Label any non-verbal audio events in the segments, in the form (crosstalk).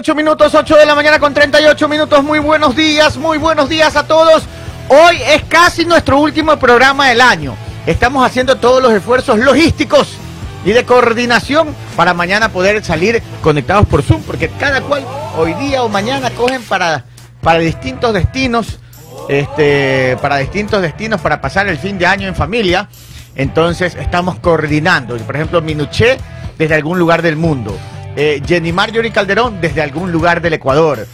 38 minutos, 8 de la mañana con 38 minutos. Muy buenos días, muy buenos días a todos. Hoy es casi nuestro último programa del año. Estamos haciendo todos los esfuerzos logísticos y de coordinación para mañana poder salir conectados por Zoom, porque cada cual hoy día o mañana cogen para, para distintos destinos, este, para distintos destinos para pasar el fin de año en familia. Entonces estamos coordinando. Por ejemplo, Minuché desde algún lugar del mundo. Eh, Jenny Marjorie Calderón desde algún lugar del Ecuador.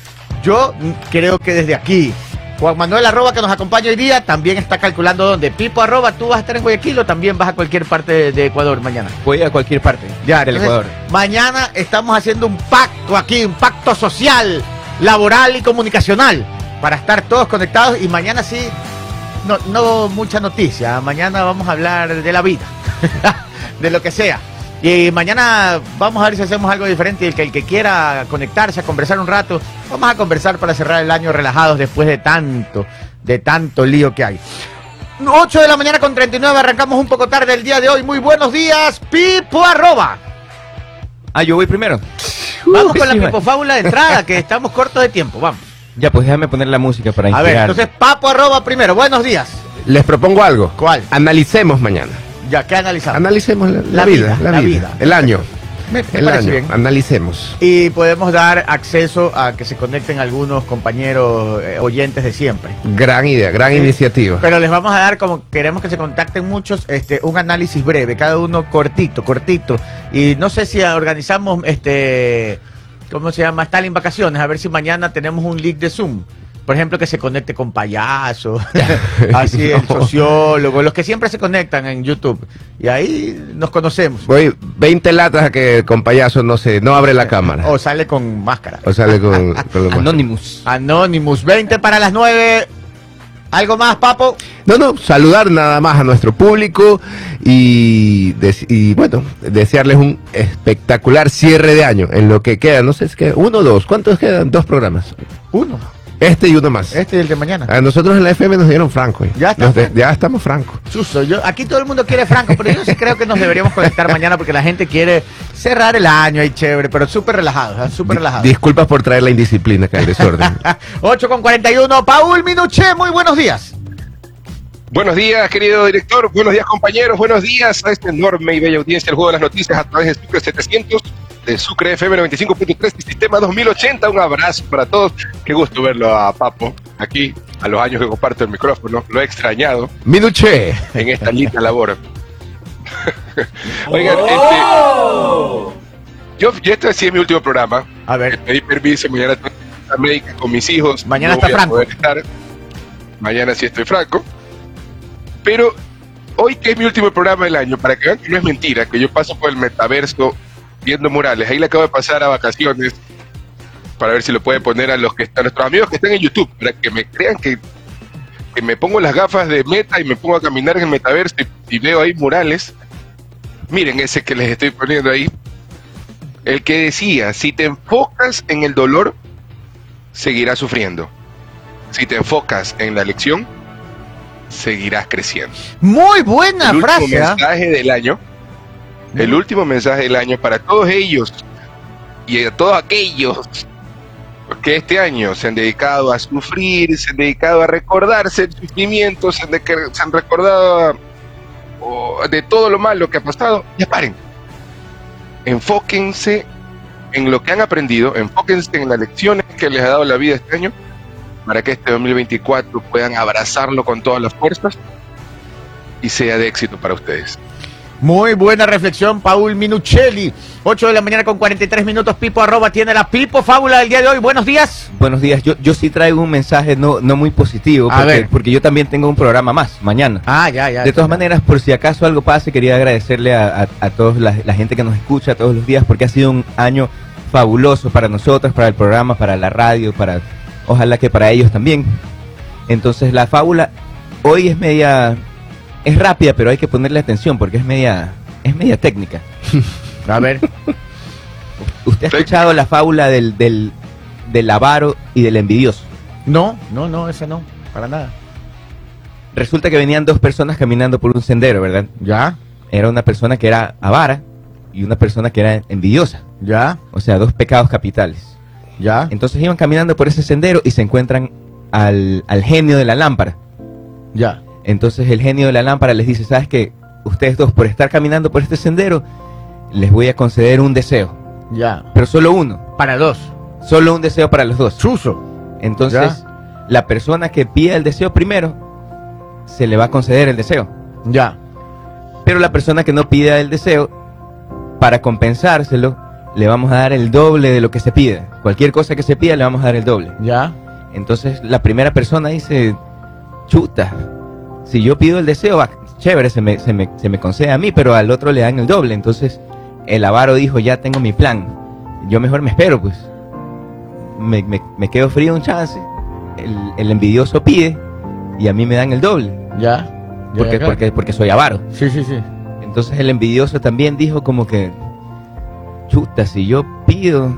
Yo mm, creo que desde aquí. Juan Manuel Arroba, que nos acompaña hoy día, también está calculando dónde. Pipo Arroba, tú vas a estar en Guayaquil o también vas a cualquier parte de, Ecuador mañana. Voy a cualquier parte Ya, del Ecuador. Mañana estamos haciendo un pacto aquí, un pacto social, laboral y comunicacional para estar todos conectados y mañana sí, no, no mucha noticia. Mañana vamos a hablar de la vida, (laughs) de lo que sea. Y mañana vamos a ver si hacemos algo diferente. El que, el que quiera conectarse a conversar un rato, vamos a conversar para cerrar el año relajados después de tanto, de tanto lío que hay. 8 de la mañana con 39, arrancamos un poco tarde el día de hoy. Muy buenos días, Pipo Arroba. Ah, yo voy primero. Vamos con la sí, pipofábula de entrada, que (laughs) estamos cortos de tiempo. Vamos. Ya, pues déjame poner la música para A inspirar. ver, entonces Papo Arroba primero. Buenos días. Les propongo algo. ¿Cuál? Analicemos mañana. Ya, ¿qué analizamos? Analicemos la, la La vida, vida, la, la vida, vida. el año. Me, me el año. bien. Analicemos. Y podemos dar acceso a que se conecten algunos compañeros eh, oyentes de siempre. Gran idea, gran Sí. iniciativa. Pero les vamos a dar, como queremos que se contacten muchos, este, un análisis breve, cada uno cortito, cortito. Y no sé si organizamos, este, ¿cómo se llama? Stalin Vacaciones, a ver si mañana tenemos un link de Zoom. Por ejemplo, que se conecte con payaso, (laughs) así el sociólogo, los que siempre se conectan en YouTube. Y ahí nos conocemos. Voy 20 latas a que con payaso no se, no abre la cámara. O sale con máscara. O sale con. (laughs) Anonymous. Anonymous, 20 para las 9. ¿Algo más, Papo? No, no, saludar nada más a nuestro público y, des- y bueno, desearles un espectacular cierre de año en lo que queda. No sé, es que uno o dos. ¿Cuántos quedan? Dos programas. Uno. Este y uno más. Este y el de mañana. A nosotros en la FM nos dieron franco. Ya está de- ya estamos franco. Chuzo, yo, aquí todo el mundo quiere Franco, pero yo sí creo que nos deberíamos conectar mañana porque la gente quiere cerrar el año ahí chévere, pero súper relajados, ¿eh? súper relajados. Disculpas por traer la indisciplina acá, el desorden. (laughs) 8 con 41, Paul Minuché, muy buenos días. Buenos días, querido director. Buenos días, compañeros. Buenos días a esta enorme y bella audiencia del Juego de las Noticias a través de Sucre 700, de Sucre FM 95.3 y Sistema 2080. Un abrazo para todos. Qué gusto verlo a Papo aquí, a los años que comparto el micrófono. Lo he extrañado Minuché. en esta linda labor. (laughs) Oigan, este, yo, yo este sí es mi último programa. A ver, Pedí permiso, mañana la médica con mis hijos. Mañana no está voy a Franco. poder estar. Mañana sí estoy franco. Pero hoy que es mi último programa del año, para que vean que no es mentira, que yo paso por el metaverso viendo murales. Ahí le acabo de pasar a vacaciones para ver si lo puede poner a los que están, nuestros amigos que están en YouTube, para que me crean que, que me pongo las gafas de meta y me pongo a caminar en el metaverso y, y veo ahí murales. Miren ese que les estoy poniendo ahí. El que decía, si te enfocas en el dolor, seguirás sufriendo. Si te enfocas en la lección, seguirás creciendo. muy buena el frase. ¿ah? mensaje del año, el último mensaje del año para todos ellos y a todos aquellos que este año se han dedicado a sufrir, se han dedicado a recordarse el sufrimiento, se han, de- recordado de todo lo malo que ha pasado, ya paren. Enfóquense en lo que han aprendido, enfóquense en las lecciones que les ha dado la vida este año para que este 2024 puedan abrazarlo con todas las fuerzas y sea de éxito para ustedes. Muy buena reflexión, Paul Minuchelli. 8 de la mañana con 43 minutos, Pipo arroba tiene la Pipo Fábula del día de hoy. Buenos días. Buenos días. Yo, yo sí traigo un mensaje no, no muy positivo, A porque, ver. porque yo también tengo un programa más mañana. Ah, ya, ya. De todas maneras, por si acaso algo pase, quería agradecerle a, a, a todos la, la gente que nos escucha todos los días, porque ha sido un año fabuloso para nosotros, para el programa, para la radio, para ojalá que para ellos también. Entonces la fábula hoy es media, es rápida, pero hay que ponerle atención porque es media, es media técnica. (laughs) A ver. ¿Usted ha escuchado la fábula del, del, del avaro y del envidioso? No, no, no, ese no, para nada. Resulta que venían dos personas caminando por un sendero, ¿verdad? Ya, Era una persona que era avara y una persona que era envidiosa. ya. O sea, dos pecados capitales. Ya. Entonces iban caminando por ese sendero y se encuentran al, al genio de la lámpara. Ya. Entonces el genio de la lámpara les dice, ¿sabes qué? Ustedes dos, por estar caminando por este sendero, les voy a conceder un deseo. Ya. Pero solo uno. Para dos. Solo un deseo para los dos. Chuzo. Entonces, la persona que pida el deseo primero, se le va a conceder el deseo. Ya. Pero la persona que no pida el deseo, para compensárselo, le vamos a dar el doble de lo que se pide. Cualquier cosa que se pida, le vamos a dar el doble. Ya. Entonces, la primera persona dice, chuta, si yo pido el deseo, va, chévere, se me, se, me, se me concede a mí, pero al otro le dan el doble. Entonces, el avaro dijo, ya tengo mi plan. Yo mejor me espero, pues. Me, me- me quedo frío un chance. El, el envidioso pide y a mí me dan el doble. Ya. Porque, Ya, porque, porque soy avaro. Sí, sí, sí. Entonces el envidioso también dijo como que, chuta, si yo pido,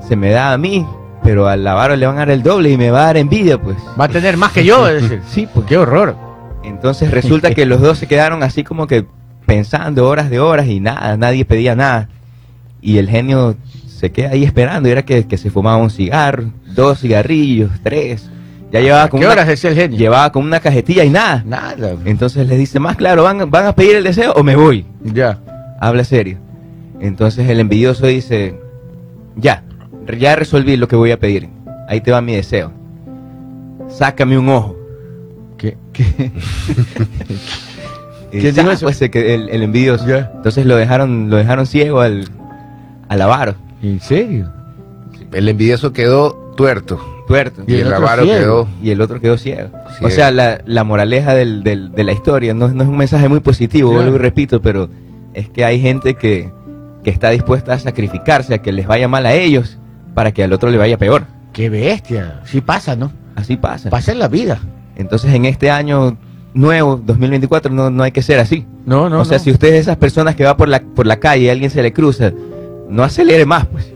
se me da a mí, pero al avaro le van a dar el doble y me va a dar envidia, pues. Va a tener más que yo, (laughs) es decir. Sí, pues. Qué horror. Entonces resulta que los dos se quedaron así como que pensando horas de horas y nada, nadie pedía nada. Y el genio se queda ahí esperando y era que, que se fumaba un cigarro, dos cigarrillos, tres. Ya llevaba ¿Qué una, horas el genio? llevaba como una cajetilla y nada. Nada. Entonces les dice, más claro, ¿van, ¿van a pedir el deseo o me voy? Ya. Habla serio. Entonces el envidioso dice, ya, ya resolví lo que voy a pedir. Ahí te va mi deseo. Sácame un ojo. ¿Qué? ¿Qué? (laughs) ¿Quién ya, dijo eso? Pues el, que- el- el envidioso. Entonces lo dejaron, lo dejaron ciego al, al avaro, ¿En serio? El envidioso quedó tuerto. tuerto. Y, Y el el otro avaro ciego. quedó. Y el otro quedó ciego. O sea, la, la moraleja del- del- de la historia no, no es un mensaje muy positivo, Ya. vuelvo y repito, pero es que hay gente que, que está dispuesta a sacrificarse, a que les vaya mal a ellos, para que al otro le vaya peor. Qué bestia. Sí pasa, ¿no? Así pasa. Pasa en la vida. Entonces en este año nuevo, 2024, no, no hay que ser así. No, no, o sea, no. si usted es de esas personas que va por la, por la calle y alguien se le cruza, no acelere más, pues.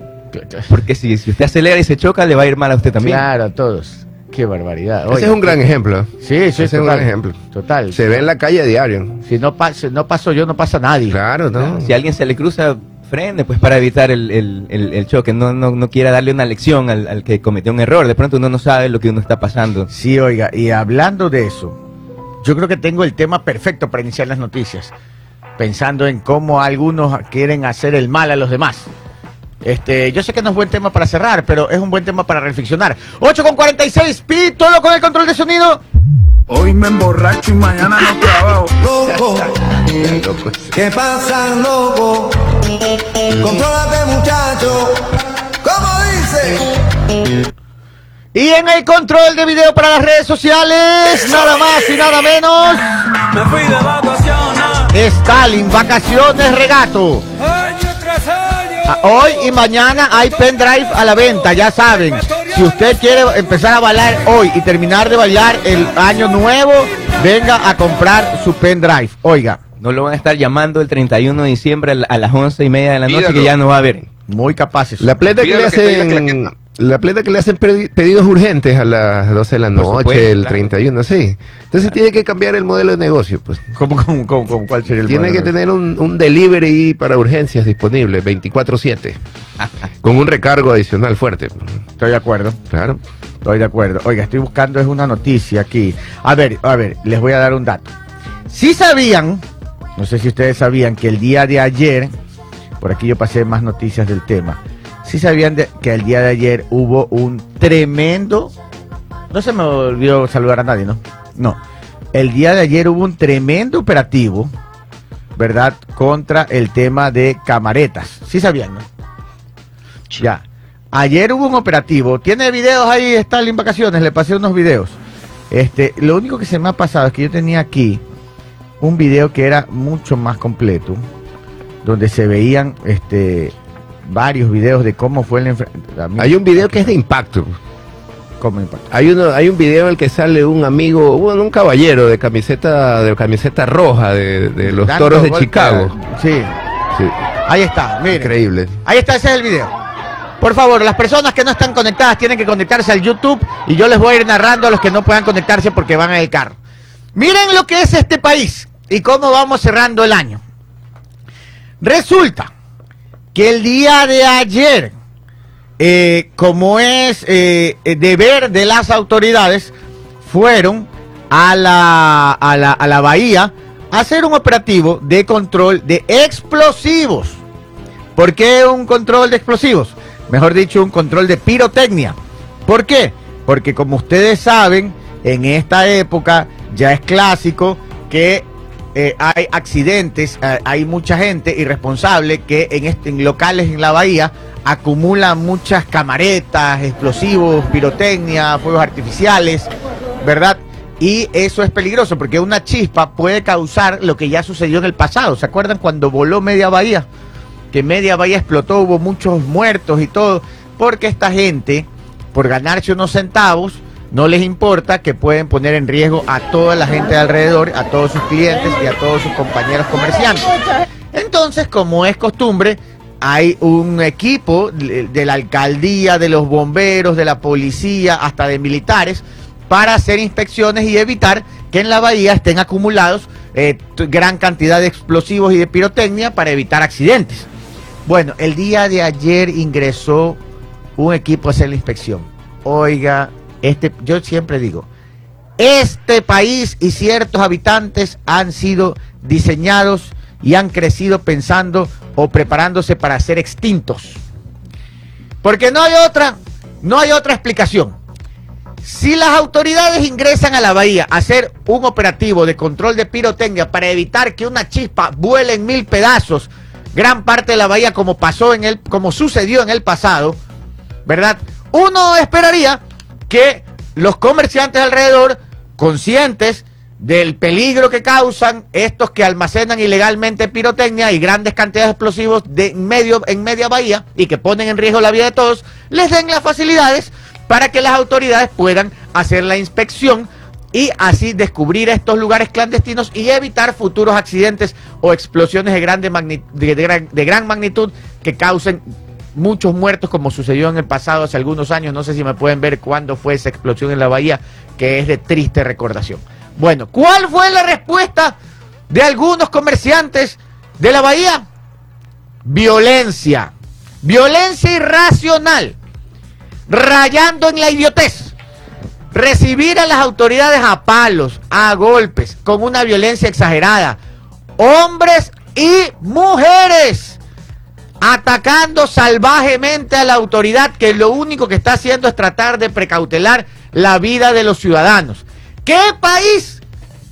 Porque si, si usted acelera y se choca, le va a ir mal a usted también. Claro, a todos. Qué barbaridad. Ese es un gran ejemplo. Sí, sí, Ese es un gran ejemplo. Total. Se ve en la calle a diario. Si no, pa- si no paso yo, no pasa nadie. Claro, ¿no? Si a alguien se le cruza, pues para evitar el, el- el- choque. No, no, no quiera darle una lección al, al que cometió un error. De pronto uno no sabe lo que uno está pasando. Sí, oiga, y hablando de eso, yo creo que tengo el tema perfecto para iniciar las noticias, pensando en cómo algunos quieren hacer el mal a los demás. Este, yo sé que no es buen tema para cerrar, pero es un buen tema para reflexionar. 8 con 46, pi, todo con el control de sonido. Hoy me emborracho y mañana no trabajo. (laughs) loco. Loco. ¿Qué pasa, loco? Contrólate, muchacho. ¿Cómo dice? Y en el control de video para las redes sociales, nada más y nada menos, Me fui de vacaciones. Stalin, vacaciones, regato. Hoy y mañana hay pendrive a la venta, ya saben. Si usted quiere empezar a bailar hoy y terminar de bailar el año nuevo, venga a comprar su pendrive. Oiga, No lo van a estar llamando el 31 de diciembre a la- a las 11 y media de la noche Pídalo. que ya no va a haber. muy capaces. La pleta que le que hacen. La pleta que le hacen pedi- pedidos urgentes a las 12 de la noche, supuesto, el claro. 31, sí. Entonces tiene que cambiar el modelo de negocio, pues. ¿Cómo, cómo, cómo, cómo? cuál sería el Tiene que tener un, un delivery para urgencias disponible 24/7 (laughs) con un recargo adicional fuerte. Estoy de acuerdo, Claro. estoy de acuerdo. Oiga, estoy buscando es una noticia aquí. A ver, a ver, les voy a dar un dato. Si sabían, no sé si ustedes sabían que el día de ayer, por aquí yo pasé más noticias del tema. Si sabían de- que el día de ayer hubo un tremendo, no se me olvidó saludar a nadie, ¿no? No. El día de ayer hubo un tremendo operativo, ¿verdad? Contra el tema de camaretas. Sí sabían, ¿no? Ya. Ayer hubo un operativo. Tiene videos ahí, Stalin Vacaciones, le pasé unos videos. Este, lo único que se me ha pasado es que yo tenía aquí un video que era mucho más completo, donde se veían este varios videos de cómo fue el enfrentamiento. Hay un video que es de impacto. ¿Cómo impactó? Hay uno, hay un video en el que sale un amigo, bueno, un caballero de camiseta, de camiseta roja de, de los Dando toros de golpe Chicago. Sí, Sí, ahí está, increíble. Ahí está, ese es el video. Por favor, las personas que no están conectadas tienen que conectarse al YouTube y yo les voy a ir narrando a los que no puedan conectarse porque van en el carro. Miren lo que es este país y cómo vamos cerrando el año. Resulta que el día de ayer eh, como es eh, eh, deber de las autoridades, fueron a la, a, la, a la bahía a hacer un operativo de control de explosivos. ¿Por qué un control de explosivos? Mejor dicho, un control de pirotecnia. ¿Por qué? Porque como ustedes saben, en esta época ya es clásico que eh, hay accidentes, eh, hay mucha gente irresponsable que en, este- en locales en la bahía acumula muchas camaretas, explosivos, pirotecnia, fuegos artificiales, ¿verdad? Y eso es peligroso porque una chispa puede causar lo que ya sucedió en el pasado. ¿Se acuerdan cuando voló media bahía? Que media bahía explotó, hubo muchos muertos y todo, porque esta gente, por ganarse unos centavos, no les importa que pueden poner en riesgo a toda la gente de alrededor, a todos sus clientes y a todos sus compañeros comerciantes. Entonces, como es costumbre, hay un equipo de la alcaldía, de los bomberos, de la policía, hasta de militares, para hacer inspecciones y evitar que en la bahía estén acumulados eh, gran cantidad de explosivos y de pirotecnia para evitar accidentes. Bueno, el día de ayer ingresó un equipo a hacer la inspección. Oiga, este, yo siempre digo, este país y ciertos habitantes han sido diseñados y han crecido pensando o preparándose para ser extintos. Porque no hay otra, no hay otra explicación. Si las autoridades ingresan a la bahía a hacer un operativo de control de pirotecnia para evitar que una chispa vuele en mil pedazos gran parte de la bahía como pasó en el, como sucedió en el pasado, ¿verdad? Uno esperaría que los comerciantes alrededor, conscientes del peligro que causan estos que almacenan ilegalmente pirotecnia y grandes cantidades de explosivos de en medio, en media bahía y que ponen en riesgo la vida de todos, les den las facilidades para que las autoridades puedan hacer la inspección y así descubrir estos lugares clandestinos y evitar futuros accidentes o explosiones de, de gran, de gran magnitud que causen muchos muertos como sucedió en el pasado hace algunos años. No sé si me pueden ver cuándo fue esa explosión en la bahía, que es de triste recordación. Bueno, ¿cuál fue la respuesta de algunos comerciantes de la bahía? Violencia. Violencia irracional. Rayando en la idiotez. Recibir a las autoridades a palos, a golpes, con una violencia exagerada. Hombres y mujeres atacando salvajemente a la autoridad que lo único que está haciendo es tratar de precautelar la vida de los ciudadanos. ¿Qué país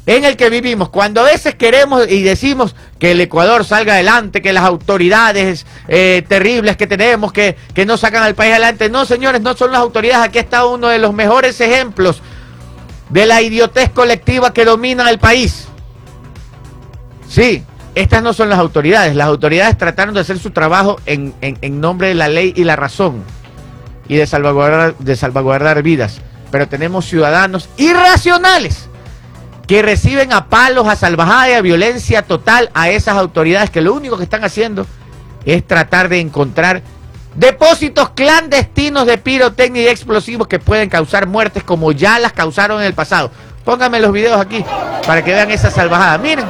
en el que vivimos? Cuando a veces queremos y decimos que el Ecuador salga adelante, que las autoridades eh, terribles que tenemos, que, que no sacan al país adelante. No, señores, no son las autoridades. Aquí está uno de los mejores ejemplos de la idiotez colectiva que domina el país. Sí, estas no son las autoridades. Las autoridades trataron de hacer su trabajo en, en- nombre de la ley y la razón y de salvaguardar, de salvaguardar vidas. Pero tenemos ciudadanos irracionales que reciben a palos, a salvajada y a violencia total a esas autoridades que lo único que están haciendo es tratar de encontrar depósitos clandestinos de pirotecnia y explosivos que pueden causar muertes como ya las causaron en el pasado. Pónganme los videos aquí para que vean esa salvajada. Miren,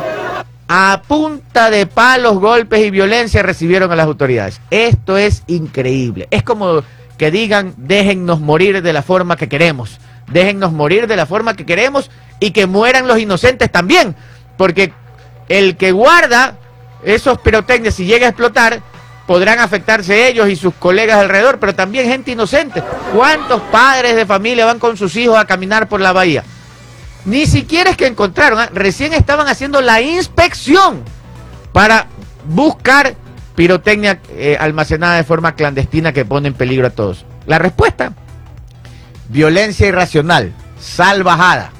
a punta de palos, golpes y violencia recibieron a las autoridades. Esto es increíble. Es como que digan, déjennos morir de la forma que queremos. Déjennos morir de la forma que queremos y que mueran los inocentes también. Porque el que guarda esos pirotecnias, si llega a explotar, podrán afectarse ellos y sus colegas alrededor, pero también gente inocente. ¿Cuántos padres de familia van con sus hijos a caminar por la bahía? Ni siquiera es que encontraron, ¿ah? recién estaban haciendo la inspección para buscar pirotecnia eh, almacenada de forma clandestina que pone en peligro a todos. La respuesta, violencia irracional, salvajada.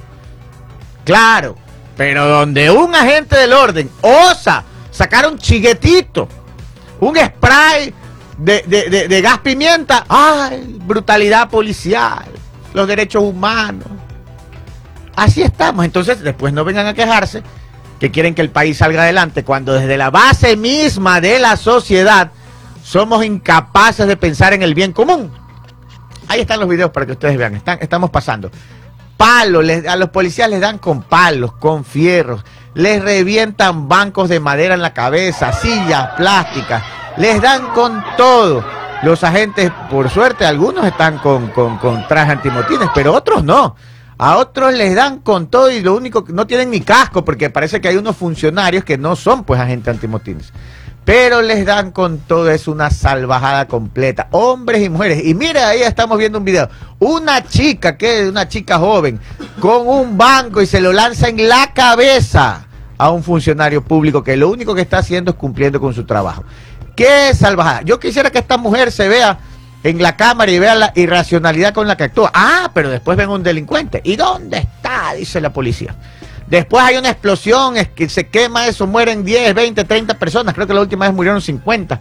Claro, pero donde un agente del orden osa sacar un chiguetito, un spray de, de- de- de gas pimienta, ¡ay! Brutalidad policial, los derechos humanos. Así estamos. Entonces, después no vengan a quejarse que quieren que el país salga adelante cuando desde la base misma de la sociedad somos incapaces de pensar en el bien común. Ahí están los videos para que ustedes vean. Estamos pasando. Palos, a los policías les dan con palos, con fierros, les revientan bancos de madera en la cabeza, sillas plásticas, les dan con todo. Los agentes, por suerte, algunos están con, con, con antimotines, pero otros no. A otros les dan con todo y lo único que no tienen ni casco, porque parece que hay unos funcionarios que no son pues agentes antimotines. Pero les dan con todo, es una salvajada completa. Hombres y mujeres. Y mira, ahí estamos viendo un video. Una chica, que una chica joven, con un banco y se lo lanza en la cabeza a un funcionario público que lo único que está haciendo es cumpliendo con su trabajo. ¡Qué salvajada! Yo quisiera que esta mujer se vea en la cámara y vea la irracionalidad con la que actúa. Ah, pero después ven un delincuente. ¿Y dónde está? Dice la policía. Después hay una explosión, es que se quema eso, mueren 10, 20, 30 personas. Creo que la última vez murieron 50.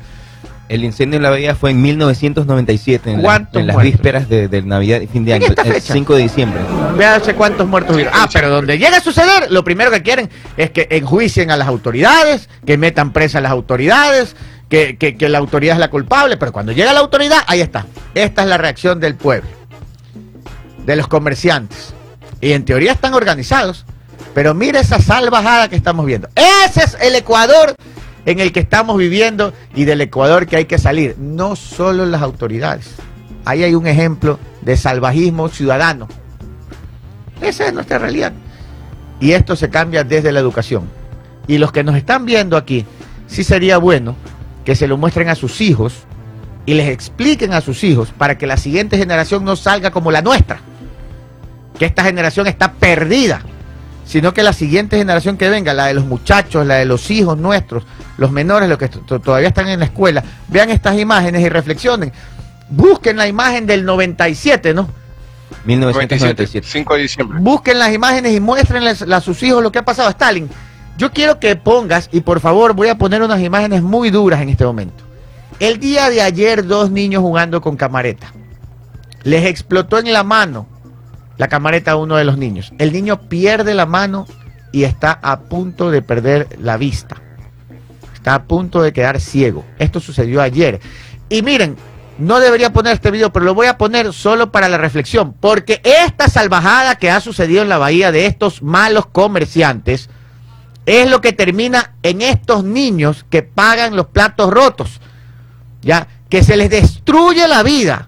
El incendio en la bahía fue en 1997, en, la- ¿Cuántos en las vísperas de, de Navidad y fin de ¿En año, el fecha? 5 de diciembre. Véanse cuántos muertos hubieron. Ah, pero donde llega a suceder, lo primero que quieren es que enjuicien a las autoridades, que metan presa a las autoridades, que, que- que la autoridad es la culpable, pero cuando llega la autoridad, ahí está. Esta es la reacción del pueblo, de los comerciantes. Y en teoría están organizados, pero mira esa salvajada que estamos viendo. Ese es el Ecuador en el que estamos viviendo y del Ecuador que hay que salir. No solo las autoridades. Ahí hay un ejemplo de salvajismo ciudadano. Esa es nuestra realidad. Y esto se cambia desde la educación. Y los que nos están viendo aquí, sí sería bueno que se lo muestren a sus hijos y les expliquen a sus hijos para que la siguiente generación no salga como la nuestra. Que esta generación está perdida. Sino que la siguiente generación que venga, la de los muchachos, la de los hijos nuestros, los menores, los que to- todavía están en la escuela, vean estas imágenes y reflexionen. Busquen la imagen del 97, ¿no? 1997. 5 de diciembre. Busquen las imágenes y muéstrenles a sus hijos lo que ha pasado a Stalin. Yo quiero que pongas, y por favor voy a poner unas imágenes muy duras en este momento. El día de ayer, dos niños jugando con camareta. Les explotó en la mano la camareta a uno de los niños. El niño pierde la mano y está a punto de perder la vista. Está a punto de quedar ciego. Esto sucedió ayer. Y miren, no debería poner este video, pero lo voy a poner solo para la reflexión, porque esta salvajada que ha sucedido en la bahía de estos malos comerciantes es lo que termina en estos niños que pagan los platos rotos, ya que se les destruye la vida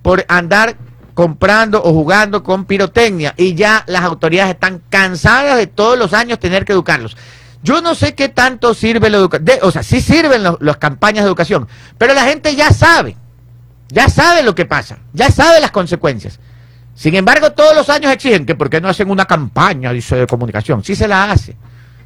por andar comprando o jugando con pirotecnia y ya las autoridades están cansadas de todos los años tener que educarlos. Yo no sé qué tanto sirve la educación, o sea, sí sirven las campañas de educación, pero la gente ya sabe, ya sabe lo que pasa, ya sabe las consecuencias. Sin embargo, todos los años exigen que por qué no hacen una campaña, de comunicación. Sí se la hace.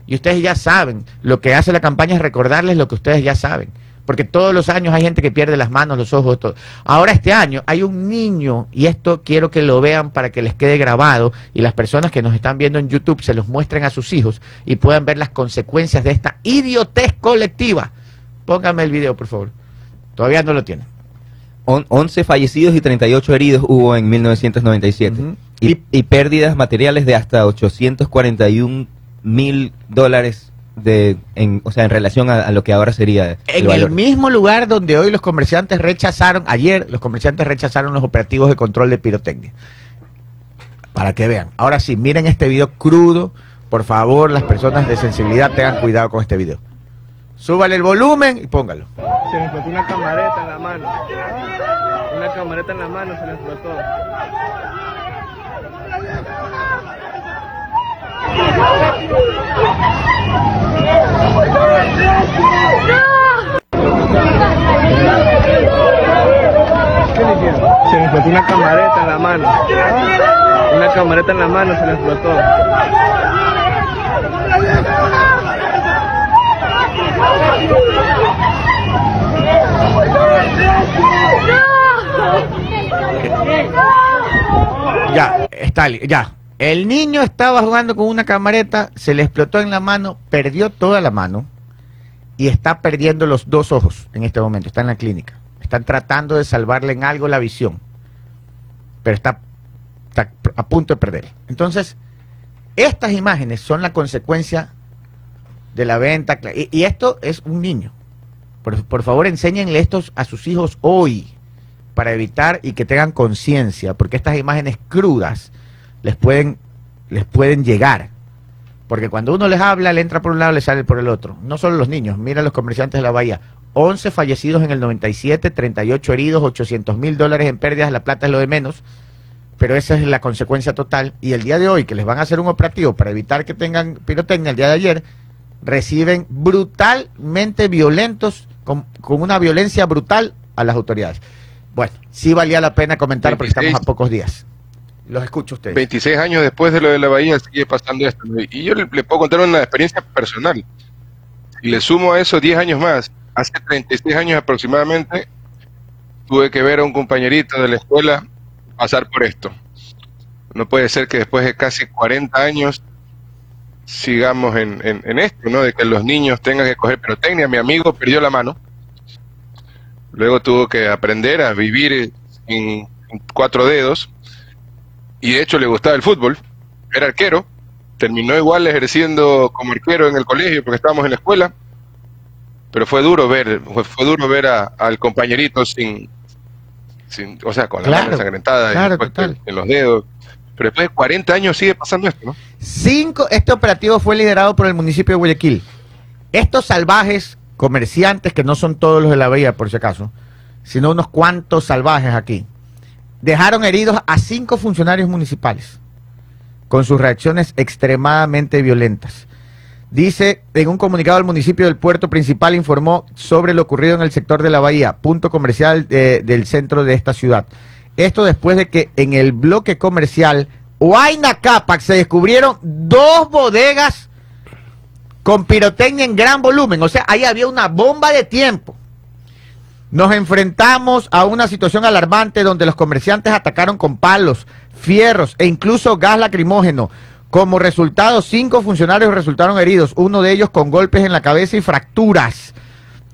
Y ustedes ya saben, lo que hace la campaña es recordarles lo que ustedes ya saben. Porque todos los años hay gente que pierde las manos, los ojos, todo. Ahora este año hay un niño, y esto quiero que lo vean para que les quede grabado, y las personas que nos están viendo en YouTube se los muestren a sus hijos y puedan ver las consecuencias de esta idiotez colectiva. Póngame el video, por favor. Todavía no lo tienen. On- 11 fallecidos y 38 heridos hubo en 1997. Ujú. y, Y- y pérdidas materiales de hasta 841 mil dólares de, en, o sea, en relación a, a lo que ahora sería el En el valor. mismo lugar donde hoy los comerciantes rechazaron, ayer los comerciantes rechazaron los operativos de control de pirotecnia. Para que vean. Ahora sí, miren este video crudo. Por favor, las personas de sensibilidad tengan cuidado con este video. Súbale el volumen y póngalo. Se le explotó una camareta en la mano. Una camareta en la mano se le explotó. Se le explotó una camareta en la mano. Una camareta en la mano se le explotó. Ya, está, ya. El niño estaba jugando con una camareta, se le explotó en la mano, perdió toda la mano y está perdiendo los dos ojos en este momento. Está en la clínica. Están tratando de salvarle en algo la visión, pero está, a punto de perder. Entonces, estas imágenes son la consecuencia de la venta. y esto es un niño. Por, por favor, enséñenle estos a sus hijos hoy para evitar y que tengan conciencia, porque estas imágenes crudas les pueden, les pueden llegar. Porque cuando uno les habla, le entra por un lado, le sale por el otro. No solo los niños, mira los comerciantes de la bahía. 11 fallecidos en el 97, 38 heridos, 800 mil dólares en pérdidas, la plata es lo de menos, pero esa es la consecuencia total. Y el día de hoy, que les van a hacer un operativo para evitar que tengan pirotecnia, el día de ayer, reciben brutalmente violentos, con, con una violencia brutal a las autoridades. Bueno, sí valía la pena comentar porque 26. estamos a pocos días. Los escucho ustedes. 26 años después de lo de la bahía sigue pasando esto. Y yo le, puedo contar una experiencia personal. Y le sumo a eso 10 años más. Hace 36 años aproximadamente tuve que ver a un compañerito de la escuela pasar por esto. No puede ser que después de casi 40 años sigamos en, esto, ¿no? De que los niños tengan que coger pirotecnia. Mi amigo perdió la mano. Luego tuvo que aprender a vivir en cuatro dedos y de hecho le gustaba el fútbol, era arquero, terminó igual ejerciendo como arquero en el colegio porque estábamos en la escuela, pero fue duro ver, fue, fue duro ver a- al compañerito sin, sin, o sea, con la Claro, mano ensangrentada claro, en los dedos, pero después de 40 años sigue pasando esto, ¿no? Cinco, este operativo fue liderado por el municipio de Guayaquil. Estos salvajes comerciantes, que no son todos los de la bahía, por si acaso, sino unos cuantos salvajes aquí, dejaron heridos a cinco funcionarios municipales con sus reacciones extremadamente violentas. Dice, en un comunicado, el municipio del puerto principal informó sobre lo ocurrido en el sector de la bahía, punto comercial eh, del centro de esta ciudad. Esto después de que en el bloque comercial Huayna Capac se descubrieron dos bodegas con pirotecnia en gran volumen. O sea, ahí había una bomba de tiempo. Nos enfrentamos a una situación alarmante donde los comerciantes atacaron con palos, fierros e incluso gas lacrimógeno. Como resultado, cinco funcionarios resultaron heridos, uno de ellos con golpes en la cabeza y fracturas.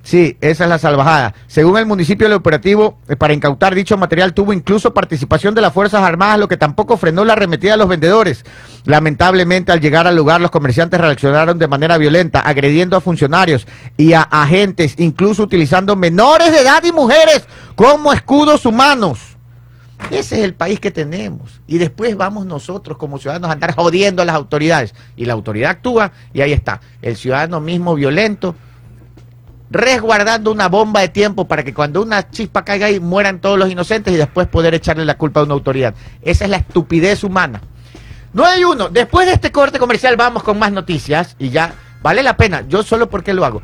Sí, esa es la salvajada. Según el municipio, el operativo eh, para incautar dicho material tuvo incluso participación de las Fuerzas Armadas, lo que tampoco frenó la arremetida de los vendedores. Lamentablemente, al llegar al lugar, los comerciantes reaccionaron de manera violenta, agrediendo a funcionarios y a agentes, incluso utilizando menores de edad y mujeres como escudos humanos. Ese es el país que tenemos. Y después vamos nosotros como ciudadanos a andar jodiendo a las autoridades. Y la autoridad actúa y ahí está. El ciudadano mismo violento resguardando una bomba de tiempo para que cuando una chispa caiga ahí mueran todos los inocentes y después poder echarle la culpa a una autoridad. Esa es la estupidez humana. No hay uno. Después de este corte comercial vamos con más noticias y ya vale la pena. Yo solo porque lo hago.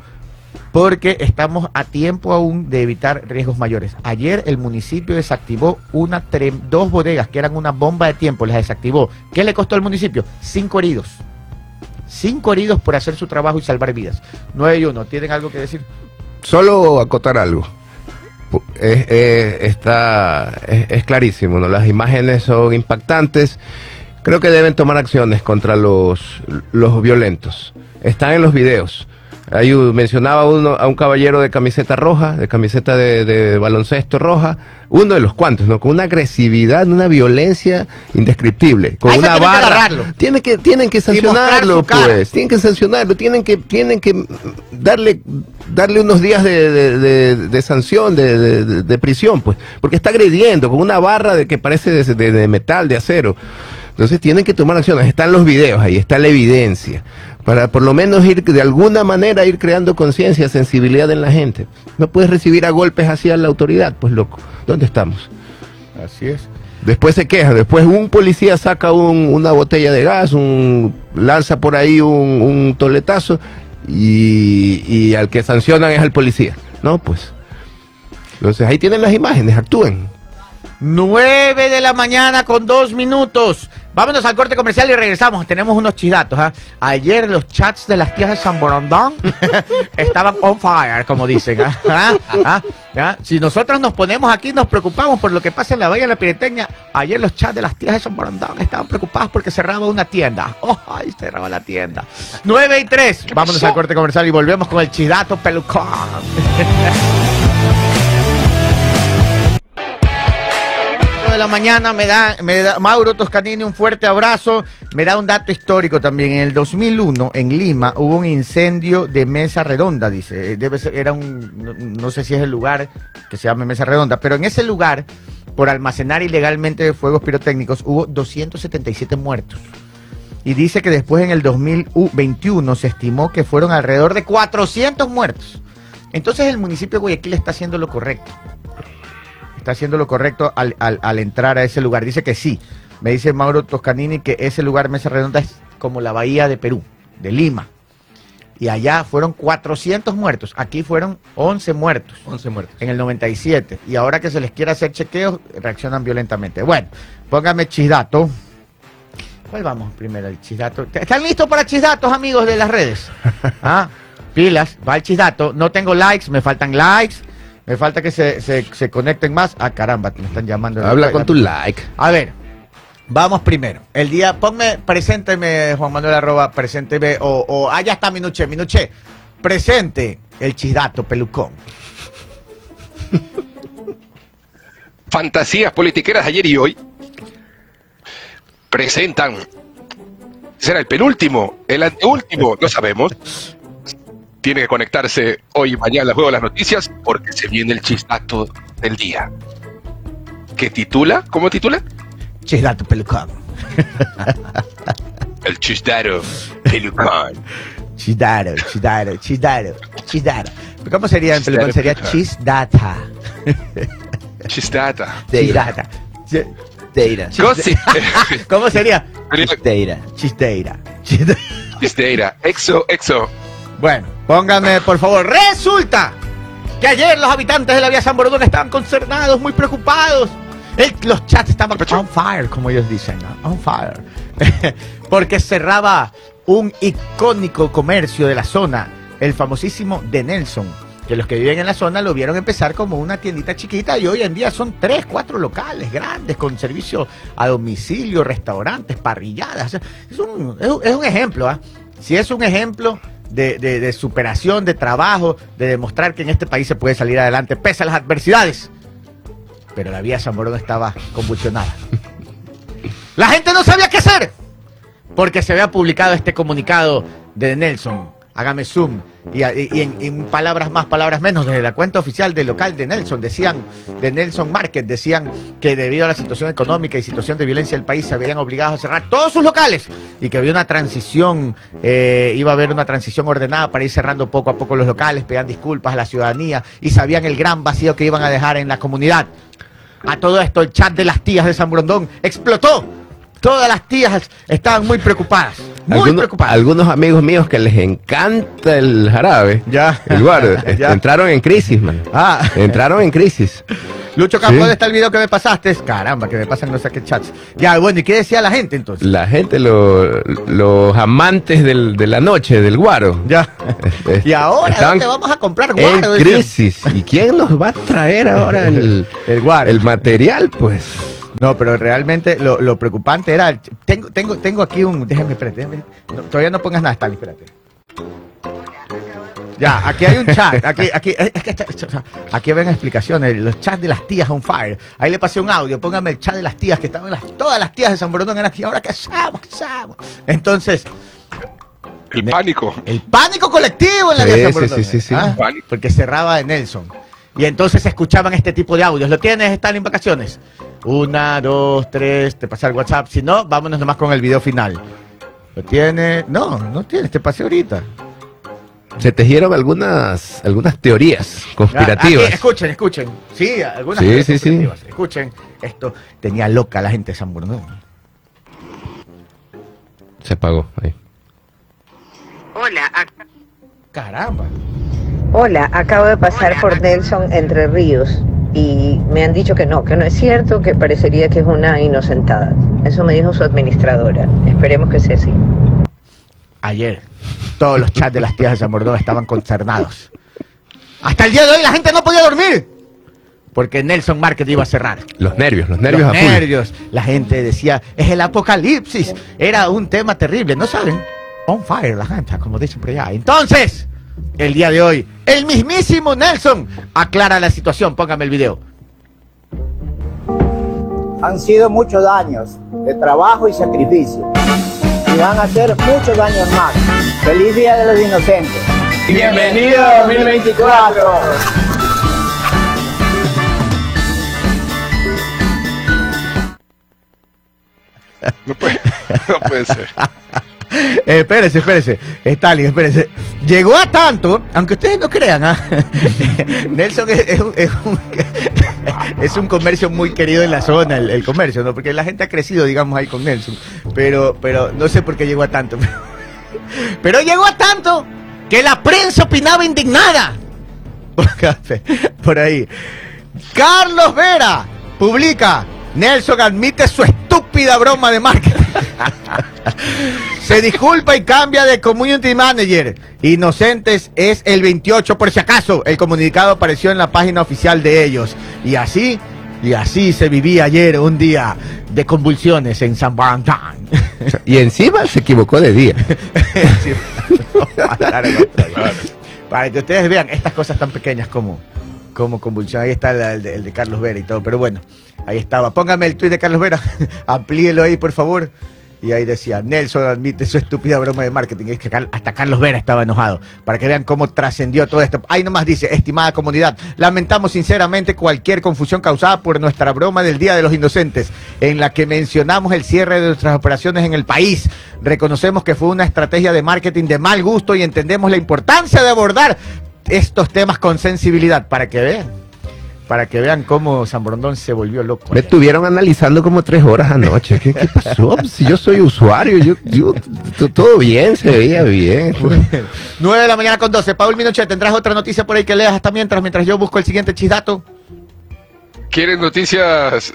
Porque estamos a tiempo aún de evitar riesgos mayores. Ayer el municipio desactivó una dos bodegas que eran una bomba de tiempo, las desactivó. ¿Qué le costó al municipio? Cinco heridos. Cinco heridos por hacer su trabajo y salvar vidas. 9 y 1. ¿Tienen algo que decir? Solo acotar algo. Es, es- está, es, clarísimo, ¿no? Las imágenes son impactantes. Creo que deben tomar acciones contra los, los violentos. Están en los videos. Ahí mencionaba uno a un caballero de camiseta roja, de camiseta de, de baloncesto roja, uno de los cuantos, ¿no? Con una agresividad, una violencia indescriptible, con una tienen que barra. agarrarlo. Tiene que, tienen que sancionarlo, pues. Tienen que sancionarlo, tienen que, tienen que darle, darle unos días de, de- de- de sanción, de, prisión, pues, porque está agrediendo con una barra de que parece de metal, de acero. Entonces tienen que tomar acciones. Están los videos ahí, está la evidencia. Para por lo menos ir de alguna manera ir creando conciencia, sensibilidad en la gente. No puedes recibir a golpes hacia la autoridad, pues loco. ¿Dónde estamos? Así es. Después se queja, después un policía saca un- una botella de gas, un, lanza por ahí un, un toletazo y, y al que sancionan es al policía. No, pues. Entonces ahí tienen las imágenes, actúen. 9 de la mañana con dos minutos. Vámonos al corte comercial y regresamos. Tenemos unos chidatos. ¿ah? Ayer los chats de las tías de San Borondón (laughs) estaban on fire, como dicen. (laughs) ¿ah? ¿Ah? Si nosotros nos ponemos aquí, nos preocupamos por lo que pasa en la Bahía de la Piriteña. Ayer los chats de las tías de San Borondón estaban preocupados porque cerraba una tienda. (laughs) ¡Oh, ay, cerraba la tienda! 9 y 3. Vámonos al corte comercial y volvemos con el chidato pelucón. De la mañana me da, me da Mauro Toscanini un fuerte abrazo, me da un dato histórico también. En el 2001 en Lima hubo un incendio de mesa redonda, dice. Eh, Debe ser, era un, no, no sé si es el lugar que se llama mesa redonda, pero en ese lugar, por almacenar ilegalmente fuegos pirotécnicos, hubo 277 muertos. Y dice que después en el 2021 se estimó que fueron alrededor de 400 muertos. Entonces el municipio de Guayaquil está haciendo lo correcto. Está haciendo lo correcto al, al- al entrar a ese lugar. Dice que sí. Me dice Mauro Toscanini que ese lugar, Mesa Redonda, es como la bahía de Perú, de Lima. Y allá fueron 400 muertos. Aquí fueron 11 muertos 11 muertos. en el 97. Y ahora que se les quiere hacer chequeos, reaccionan violentamente. Bueno, póngame chisdato. ¿Cuál vamos primero? El chisdato. ¿Están listos para chisdatos, amigos de las redes? (laughs) ¿Ah? Pilas, va el chisdato. No tengo likes, me faltan likes. Me falta que se, se- se conecten más. Ah, caramba, me están llamando. Habla con tu like. A ver, vamos primero. El día, ponme, presénteme, Juan Manuel Arroba, presénteme, o, o, ah, ya está Minuche, Minuche, presente el chisdato pelucón. (laughs) Fantasías politiqueras ayer y hoy presentan. ¿Será el penúltimo? ¿El anteúltimo? No sabemos. (laughs) Tiene que conectarse hoy y mañana al juego de las noticias porque se viene el chistato del día. ¿Qué titula? ¿Cómo titula? Chisdato pelucón. El chistato pelucón. Chisdato, chisdato, chisdato, chisdato. ¿Cómo sería en pelucón? Sería chisdata. Chistata. Chisdata. Chi- Deira. Cosi- ¿Cómo sería? Chisteira. Chiste- Chisteira. Exo, exo. Bueno, póngame, por favor. Resulta que ayer los habitantes de la vía San Borondón estaban concernados, muy preocupados. El- los chats estaban on fire, como ellos dicen, ¿no? on fire. (laughs) Porque cerraba un icónico comercio de la zona, el famosísimo de Nelson. Que los que viven en la zona lo vieron empezar como una tiendita chiquita y hoy en día son tres, cuatro locales grandes con servicio a domicilio, restaurantes, parrilladas. O sea, Es un, es un- es un ejemplo, ¿ah? Si es un ejemplo de, superación, de trabajo, de demostrar que en este país se puede salir adelante pese a las adversidades. Pero la vía Borondón estaba convulsionada. La gente no sabía qué hacer. Porque se había publicado este comunicado de Nelson. Hágame zoom. Y, en, palabras más, palabras menos, desde la cuenta oficial del local de Nelson, decían, de Nelson Market, decían que debido a la situación económica y situación de violencia del país se habían obligado a cerrar todos sus locales y que había una transición, eh, iba a haber una transición ordenada para ir cerrando poco a poco los locales, pedían disculpas a la ciudadanía y sabían el gran vacío que iban a dejar en la comunidad. A todo esto, el chat de las tías de San Borondón explotó. Todas las tías estaban muy preocupadas. Muy Algunos, preocupadas. algunos amigos míos que les encanta el jarabe, Ya. el guaro, (laughs) este, Ya. entraron en crisis, man. Ah, Entraron en crisis. Lucho Campo, Sí. ¿dónde está el video que me pasaste? Caramba, que me pasan no sé qué chats. Ya, bueno, ¿y qué decía la gente entonces? La gente, lo- los amantes del- de la noche, del guaro. Ya. este, Y ahora, ¿dónde vamos a comprar En guaro? Decían. crisis. ¿Y quién nos va a traer ahora el, (laughs) El guaro. el material? Pues No, pero realmente lo, lo preocupante era. Tengo, tengo, tengo aquí un. Déjame, espérate. déjame- no, todavía no pongas nada, Stalin, espérate. Ya, aquí hay un chat. Aquí, aquí, que esta- aquí ven explicaciones. Los chats de las tías on fire. Ahí le pasé un audio. Póngame el chat de las tías que estaban las, todas las tías de San Borondón. Eran aquí. Ahora qué hacemos, qué hacemos. Entonces, El Me- pánico. el pánico colectivo en la Sí, vía San sí, Borondón, sí, sí, sí. ¿ah? Pánico. Porque cerraba de Nelson. Y entonces se escuchaban este tipo de audios. ¿Lo tienes? ¿Están en vacaciones? Una, dos, tres, te pasé el WhatsApp. Si no, vámonos nomás con el video final. ¿Lo tiene? No, no tienes, te pasé ahorita. se tejieron algunas, algunas teorías conspirativas. aquí, escuchen, escuchen. Sí, algunas Sí, teorías sí, sí. conspirativas. Escuchen, esto tenía loca la gente de San Borondón. Se apagó. ahí. Hola, Caramba. hola, acabo de pasar por Nelson Entre Ríos y me han dicho que no, que no es cierto, que parecería que es una inocentada. Eso me dijo su administradora. Esperemos que sea así. Ayer, todos los chats de las tías de San Borondón estaban consternados. Hasta el día de hoy la gente no podía dormir. Porque Nelson Market iba a cerrar. Los nervios, los nervios Los nervios. La gente decía, es el apocalipsis. Era un tema terrible, ¿no saben? On fire la gente, como dicen por allá. Entonces, el día de hoy, el mismísimo Nelson aclara la situación. Póngame el video. Han sido muchos años de trabajo y sacrificio. Y van a ser muchos años más. Feliz Día de los Inocentes. Bienvenido a 2024. No puede, no puede ser. Eh, espérese, espérese. Stalin, espérese. Llegó a tanto, aunque ustedes no crean, ¿ah? (laughs) Nelson es, un, (laughs) es un- comercio muy querido en la zona, el, comercio, ¿no? Porque la gente ha crecido, digamos, ahí con Nelson. Pero, pero no sé por qué llegó a tanto. (laughs) Pero llegó a tanto que la prensa opinaba indignada. Por ahí. Carlos Vera publica. Nelson admite su estúpida broma de marketing. (laughs) Se disculpa y cambia de community manager. Inocentes es el 28 por si acaso. El comunicado apareció en la página oficial de ellos. Y así, y así se vivía ayer un día de convulsiones en San Valentín. Y encima se equivocó de día. (laughs) Claro, claro. Para que ustedes vean estas cosas tan pequeñas como, como convulsión. Ahí está el de, el de Carlos Vera y todo. Pero bueno, ahí estaba. Póngame el tuit de Carlos Vera. (laughs) Amplíelo ahí, por favor. Y ahí decía, Nelson admite su estúpida broma de marketing. Es que hasta Carlos Vera estaba enojado. Para que vean cómo trascendió todo esto. Ahí nomás dice, estimada comunidad, lamentamos sinceramente cualquier confusión causada por nuestra broma del Día de los Inocentes, en la que mencionamos el cierre de nuestras operaciones en el país. Reconocemos que fue una estrategia de marketing de mal gusto y entendemos la importancia de abordar estos temas con sensibilidad. Para que vean, para que vean cómo San Borondón se volvió loco. Me estuvieron analizando como tres horas anoche. ¿Qué, qué pasó? (laughs) Si yo soy usuario, yo, yo- todo bien, se veía bien. (laughs) 9 de la mañana con 12. Paul Minoche, ¿tendrás otra noticia por ahí que leas hasta mientras, mientras yo busco el siguiente chisdato? ¿Quieren noticias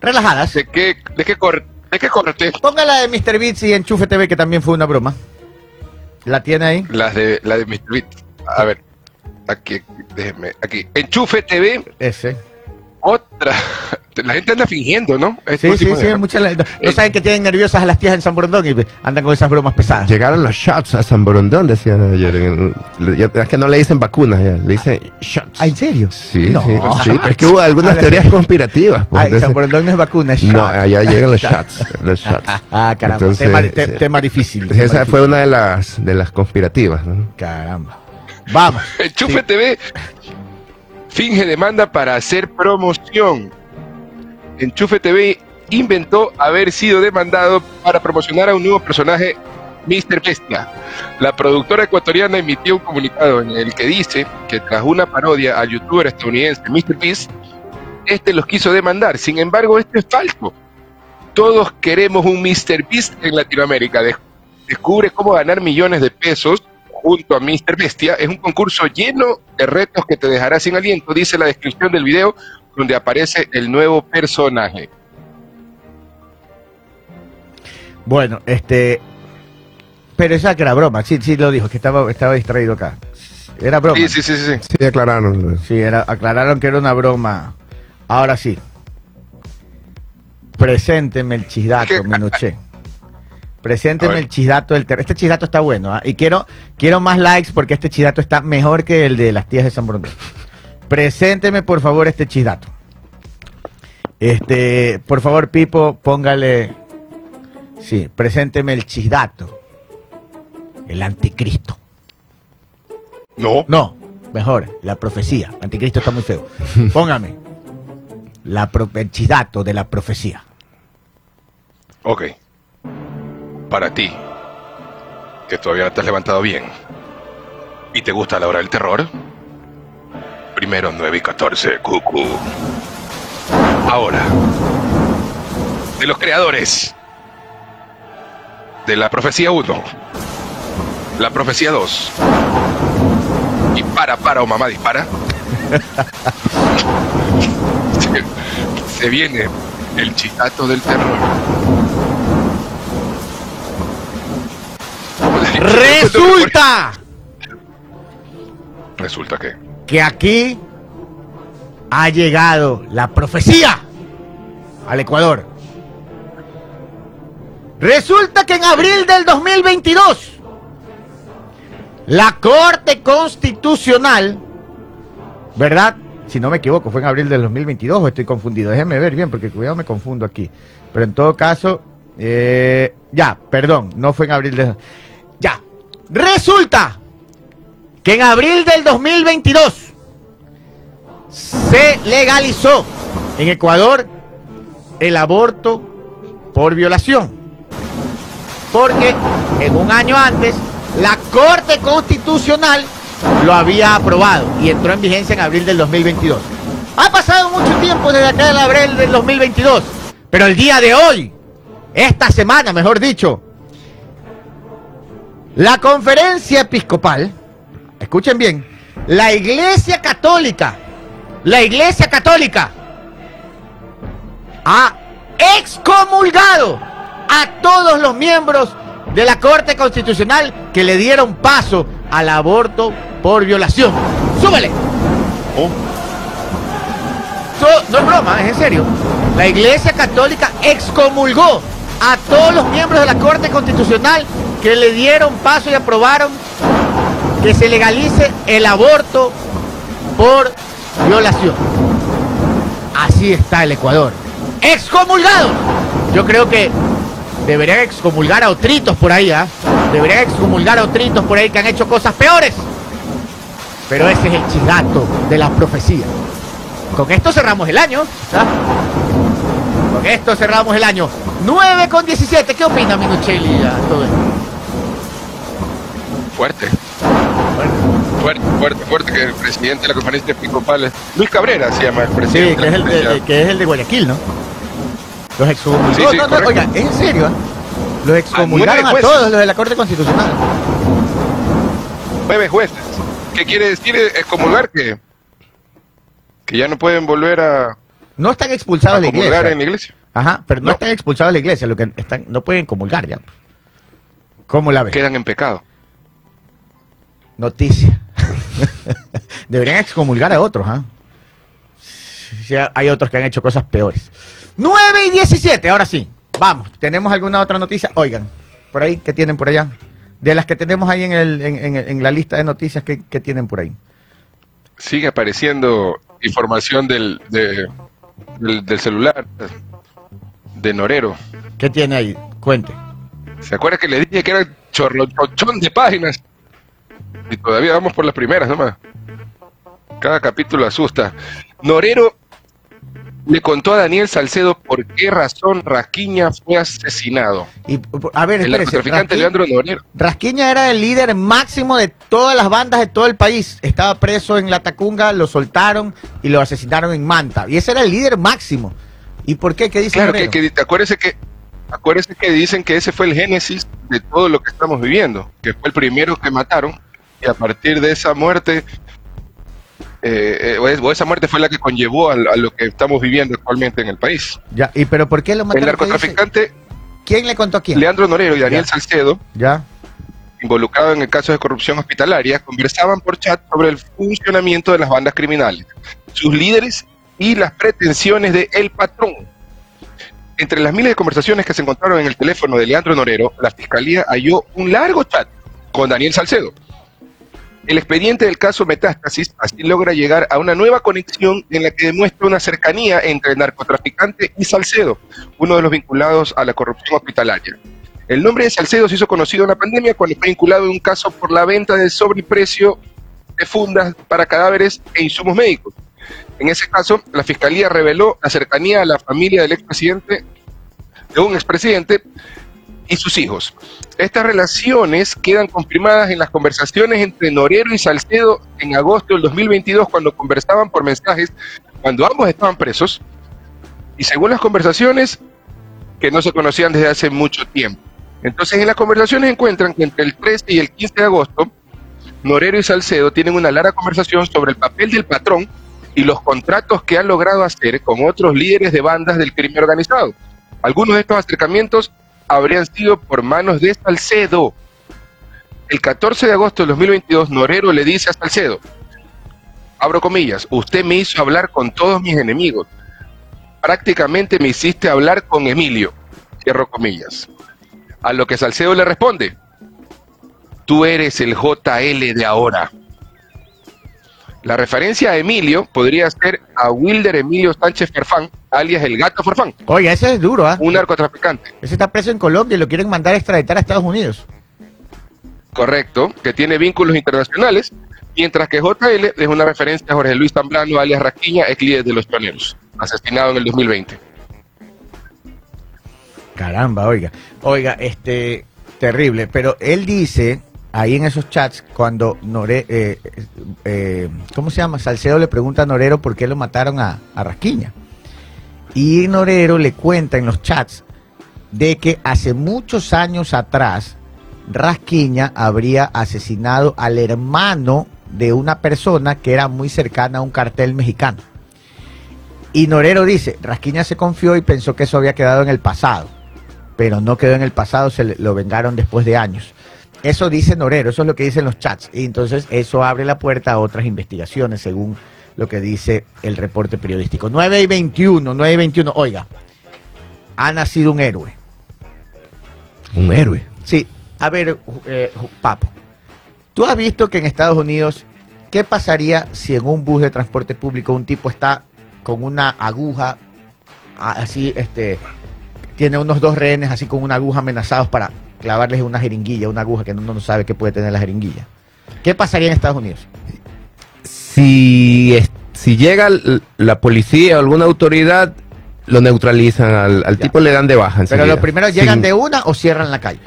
Relajadas. de qué, de qué, cor- de qué corte? Ponga la de Mr. Beats y Enchufe TV, que también fue una broma. ¿La tiene ahí? Las de, la de Mr. Beat. A ver, aquí, déjenme, aquí. Enchufe TV, Ese. otra. La gente anda fingiendo, ¿no? Sí, sí, sí. día. muchas la- no saben que tienen nerviosas a las tías en San Borondón y andan con esas bromas pesadas. Llegaron los shots a San Borondón, decían ayer. Es que no le dicen vacunas, ya, le dicen shots. ¿Ah, en serio? Sí, No. sí, sí. (laughs) Es que hubo algunas teorías conspirativas. pues, Ay, San Borondón no es vacuna, es No, shot. allá llegan los (laughs) shots. Los shots. (laughs) Ah, caramba. Entonces, tema, te- sí. tema difícil. tema Esa difícil. fue una de las, de las conspirativas. ¿no? Caramba. Vamos. (laughs) Enchufe. TV finge demanda para hacer promoción. Enchufe TV inventó haber sido demandado para promocionar a un nuevo personaje, Mr. Bestia. La productora ecuatoriana emitió un comunicado en el que dice que tras una parodia al youtuber estadounidense Mr. Beast, este los quiso demandar. Sin embargo, esto es falso. Todos queremos un Mr. Beast en Latinoamérica. De- descubre cómo ganar millones de pesos junto a Mr. Bestia. Es un concurso lleno de retos que te dejará sin aliento, dice la descripción del video donde aparece el nuevo personaje. Bueno, este. Pero esa que era broma, sí, sí lo dijo, que estaba, estaba distraído acá. Era broma. Sí, sí, sí, sí. sí. Aclararon. Sí, era, aclararon que era una broma. Ahora sí. Presénteme el chisdato. Minuché. Presénteme el chisdato del ter- Este chisdato está bueno, ¿ah? Y quiero, quiero más likes porque este chisdato está mejor que el de las tías de San Borondón. Presénteme, por favor, este chisdato. Este, por favor, Pipo, póngale. Sí, presénteme el chisdato. El anticristo. No. No, mejor, la profecía. Anticristo está muy feo. (laughs) Póngame. La pro- el chisdato de la profecía. Ok. Para ti, que todavía no te has levantado bien y te gusta la hora del terror, primero 9 y 14, cucu. Ahora, de los creadores de la profecía 1, la profecía 2 y para, para o mamá dispara, (laughs) se, viene el chistato del terror. Resulta Resulta que. que aquí ha llegado la profecía al Ecuador. Resulta que en abril del 2022 la Corte Constitucional, ¿verdad? Si no me equivoco, fue en abril del 2022 o estoy confundido. Déjenme ver bien porque cuidado me confundo aquí. Pero en todo caso, eh, ya, perdón, no fue en abril del... Ya, resulta que en abril del 2022 se legalizó en Ecuador el aborto por violación. porque en un año antes la Corte Constitucional lo había aprobado y entró en vigencia en abril del 2022. Ha pasado mucho tiempo desde acá del abril del 2022, pero el día de hoy, esta semana, mejor dicho, la conferencia episcopal, escuchen bien, la Iglesia Católica, la Iglesia Católica ha excomulgado a todos los miembros de la Corte Constitucional que le dieron paso al aborto por violación. ¡Súbele! So- no es broma, es en serio. La Iglesia Católica excomulgó a todos los miembros de la Corte Constitucional que le dieron paso y aprobaron que se legalice el aborto por violación. Así está el Ecuador. Excomulgado. Yo creo que deberían excomulgar a otritos por ahí, ¿ah? Deberían excomulgar a otritos por ahí que han hecho cosas peores. Pero ese es el chigato de la profecía. Con esto cerramos el año. ¿ah? Con esto cerramos el año. 9 con 17. ¿Qué opina Minuchelli a todo esto? Fuerte. Fuerte, fuerte, fuerte que el presidente de la conferencia episcopal es Luis Cabrera se llama el Sí, presidente. que es, el de de, de- que es el de Guayaquil, ¿no? Los excomulgaron. Sí, sí, no, no, correcto. oiga, es en serio, ¿ah? Los excomulgaron a todos los de la Corte Constitucional. nueve jueces. ¿Qué quiere decir excomulgar? Que, que ya no pueden volver a, No están expulsados de la iglesia. en la iglesia. Ajá, pero no, No. están expulsados de la iglesia, lo que están, no pueden comulgar ya. ¿Cómo la ves? Quedan en pecado. Noticia. (laughs) Deberían excomulgar a otros, ¿ah? Sí, hay otros que han hecho cosas peores. 9 y 17, ahora sí. Vamos, ¿tenemos alguna otra noticia? Oigan, por ahí, ¿qué tienen por allá? De las que tenemos ahí en, el, en, en- en la lista de noticias, ¿qué, qué tienen por ahí? Sigue apareciendo información del, de- del, del celular de Norero. ¿Qué tiene ahí? Cuente. ¿Se acuerda que le dije que era chorrochón de páginas? Y todavía vamos por las primeras nomás. Cada capítulo asusta. Norero le contó a Daniel Salcedo por qué razón Rasquiña fue asesinado. Y, a ver, El narcotraficante Leandro Norero. Rasquiña era el líder máximo de todas las bandas de todo el país. Estaba preso en La Tacunga, lo soltaron y lo asesinaron en Manta. Y ese era el líder máximo. ¿Y por qué? ¿Qué dice Claro, que, Moreno? que acuérdese que acuérdese que dicen que ese fue el génesis de todo lo que estamos viviendo, que fue el primero que mataron y a partir de esa muerte eh, eh, o es- o esa muerte fue la que conllevó a, a lo que estamos viviendo actualmente en el país. Ya, ¿Y pero por qué lo El mataron? ¿Qué dice? narcotraficante ¿Quién le contó a quién? Leandro Norero y Daniel Ya. Salcedo, Ya. involucrado en el caso de corrupción hospitalaria, conversaban por chat sobre el funcionamiento de las bandas criminales, sus líderes y las pretensiones de El Patrón. Entre las miles de conversaciones que se encontraron en el teléfono de Leandro Norero, la fiscalía halló un largo chat con Daniel Salcedo. El expediente del caso Metástasis así logra llegar a una nueva conexión en la que demuestra una cercanía entre el narcotraficante y Salcedo, uno de los vinculados a la corrupción hospitalaria. El nombre de Salcedo se hizo conocido en la pandemia cuando fue vinculado en un caso por la venta del sobreprecio de fundas para cadáveres e insumos médicos. En ese caso, la fiscalía reveló la cercanía a la familia del expresidente, de un expresidente y sus hijos. Estas relaciones quedan confirmadas en las conversaciones entre Norero y Salcedo en agosto del 2022 cuando conversaban por mensajes cuando ambos estaban presos y según las conversaciones que no se conocían desde hace mucho tiempo. Entonces en las conversaciones encuentran que entre el 13 y el 15 de agosto Norero y Salcedo tienen una larga conversación sobre el papel del patrón y los contratos que han logrado hacer con otros líderes de bandas del crimen organizado. Algunos de estos acercamientos habrían sido por manos de Salcedo. El 14 de agosto de 2022, Norero le dice a Salcedo, abro comillas, usted me hizo hablar con todos mis enemigos. Prácticamente me hiciste hablar con Emilio, cierro comillas. A lo que Salcedo le responde, tú eres el JL de ahora. La referencia a Emilio podría ser a Wilder Emilio Sánchez Farfán, alias el gato Farfán, Oye, ese es duro, ¿ah? un narcotraficante. Ese está preso en Colombia y lo quieren mandar a extraditar a Estados Unidos. correcto, que tiene vínculos internacionales, mientras que JL es una referencia a Jorge Luis Zambrano, alias Rasquiña, ex líder de los Choneros, asesinado en el 2020. Caramba, oiga. Oiga, este. Terrible, pero él dice ahí en esos chats cuando Nore, eh, eh, ¿cómo se llama? Salcedo le pregunta a Norero por qué lo mataron a, a Rasquiña. Y Norero le cuenta en los chats de que hace muchos años atrás Rasquiña habría asesinado al hermano de una persona que era muy cercana a un cartel mexicano. Y Norero dice, Rasquiña se confió y pensó que eso había quedado en el pasado, pero no quedó en el pasado, se lo vengaron después de años. Eso dice Norero, eso es lo que dicen los chats. Y entonces eso abre la puerta a otras investigaciones, según lo que dice el reporte periodístico. 9 y 21, 9 y 21. Oiga, ha nacido un héroe. Un héroe. Sí, a ver, eh, Papo, tú has visto que en Estados Unidos, ¿qué pasaría si en un bus de transporte público un tipo está con una aguja, a- así, este, tiene unos dos rehenes así con una aguja amenazados para clavarles una jeringuilla, una aguja que uno no sabe qué puede tener la jeringuilla? ¿Qué pasaría en Estados Unidos? Si, si llega la policía o alguna autoridad, lo neutralizan al, al tipo, le dan de baja. Pero enseguida. lo primero llegan Sin- de una o cierran la calle.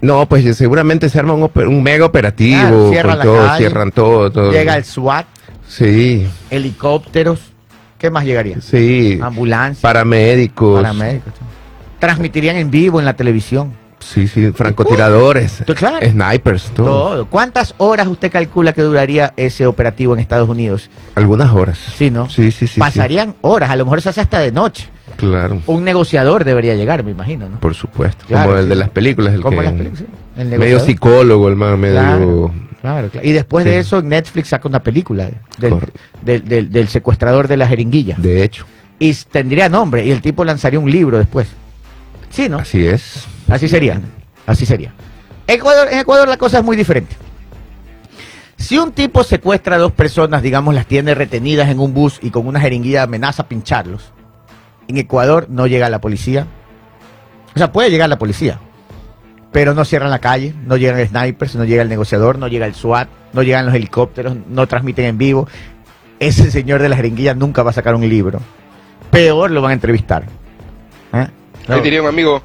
No, pues seguramente se arma un, mega operativo. Claro, cierran todo, calle, cierran todo, todo. Llega el SWAT, Sí, helicópteros, ¿qué más llegaría? sí. Ambulancia, Paramédicos. paramédicos. Transmitirían en vivo en la televisión. Sí, sí, francotiradores. Claro. Snipers, todo. Todo. ¿Cuántas horas usted calcula que duraría ese operativo en Estados Unidos? Algunas horas. Sí, ¿no? Sí, sí, sí. Pasarían horas, a lo mejor se hace hasta de noche. Claro, Un negociador debería llegar, me imagino, ¿no? por supuesto. Claro, Como el sí. de las películas. El Como que, las películas, sí. El Medio psicólogo, el man, medio. Claro, claro, claro. Y después Sí. de eso, Netflix saca una película del, del- del- del secuestrador de la jeringuilla. De hecho, Y tendría nombre, y el tipo lanzaría un libro después. Sí, ¿no? así es. Así sería. Así sería. Ecuador, en Ecuador la cosa es muy diferente. Si un tipo secuestra a dos personas, digamos, las tiene retenidas en un bus y con una jeringuilla amenaza a pincharlos, en Ecuador no llega la policía. O sea, puede llegar la policía, pero no cierran la calle, no llegan snipers, no llega el negociador, no llega el SWAT, no llegan los helicópteros, no transmiten en vivo. Ese señor de la jeringuilla nunca va a sacar un libro. Peor lo van a entrevistar. Ahí diría un amigo,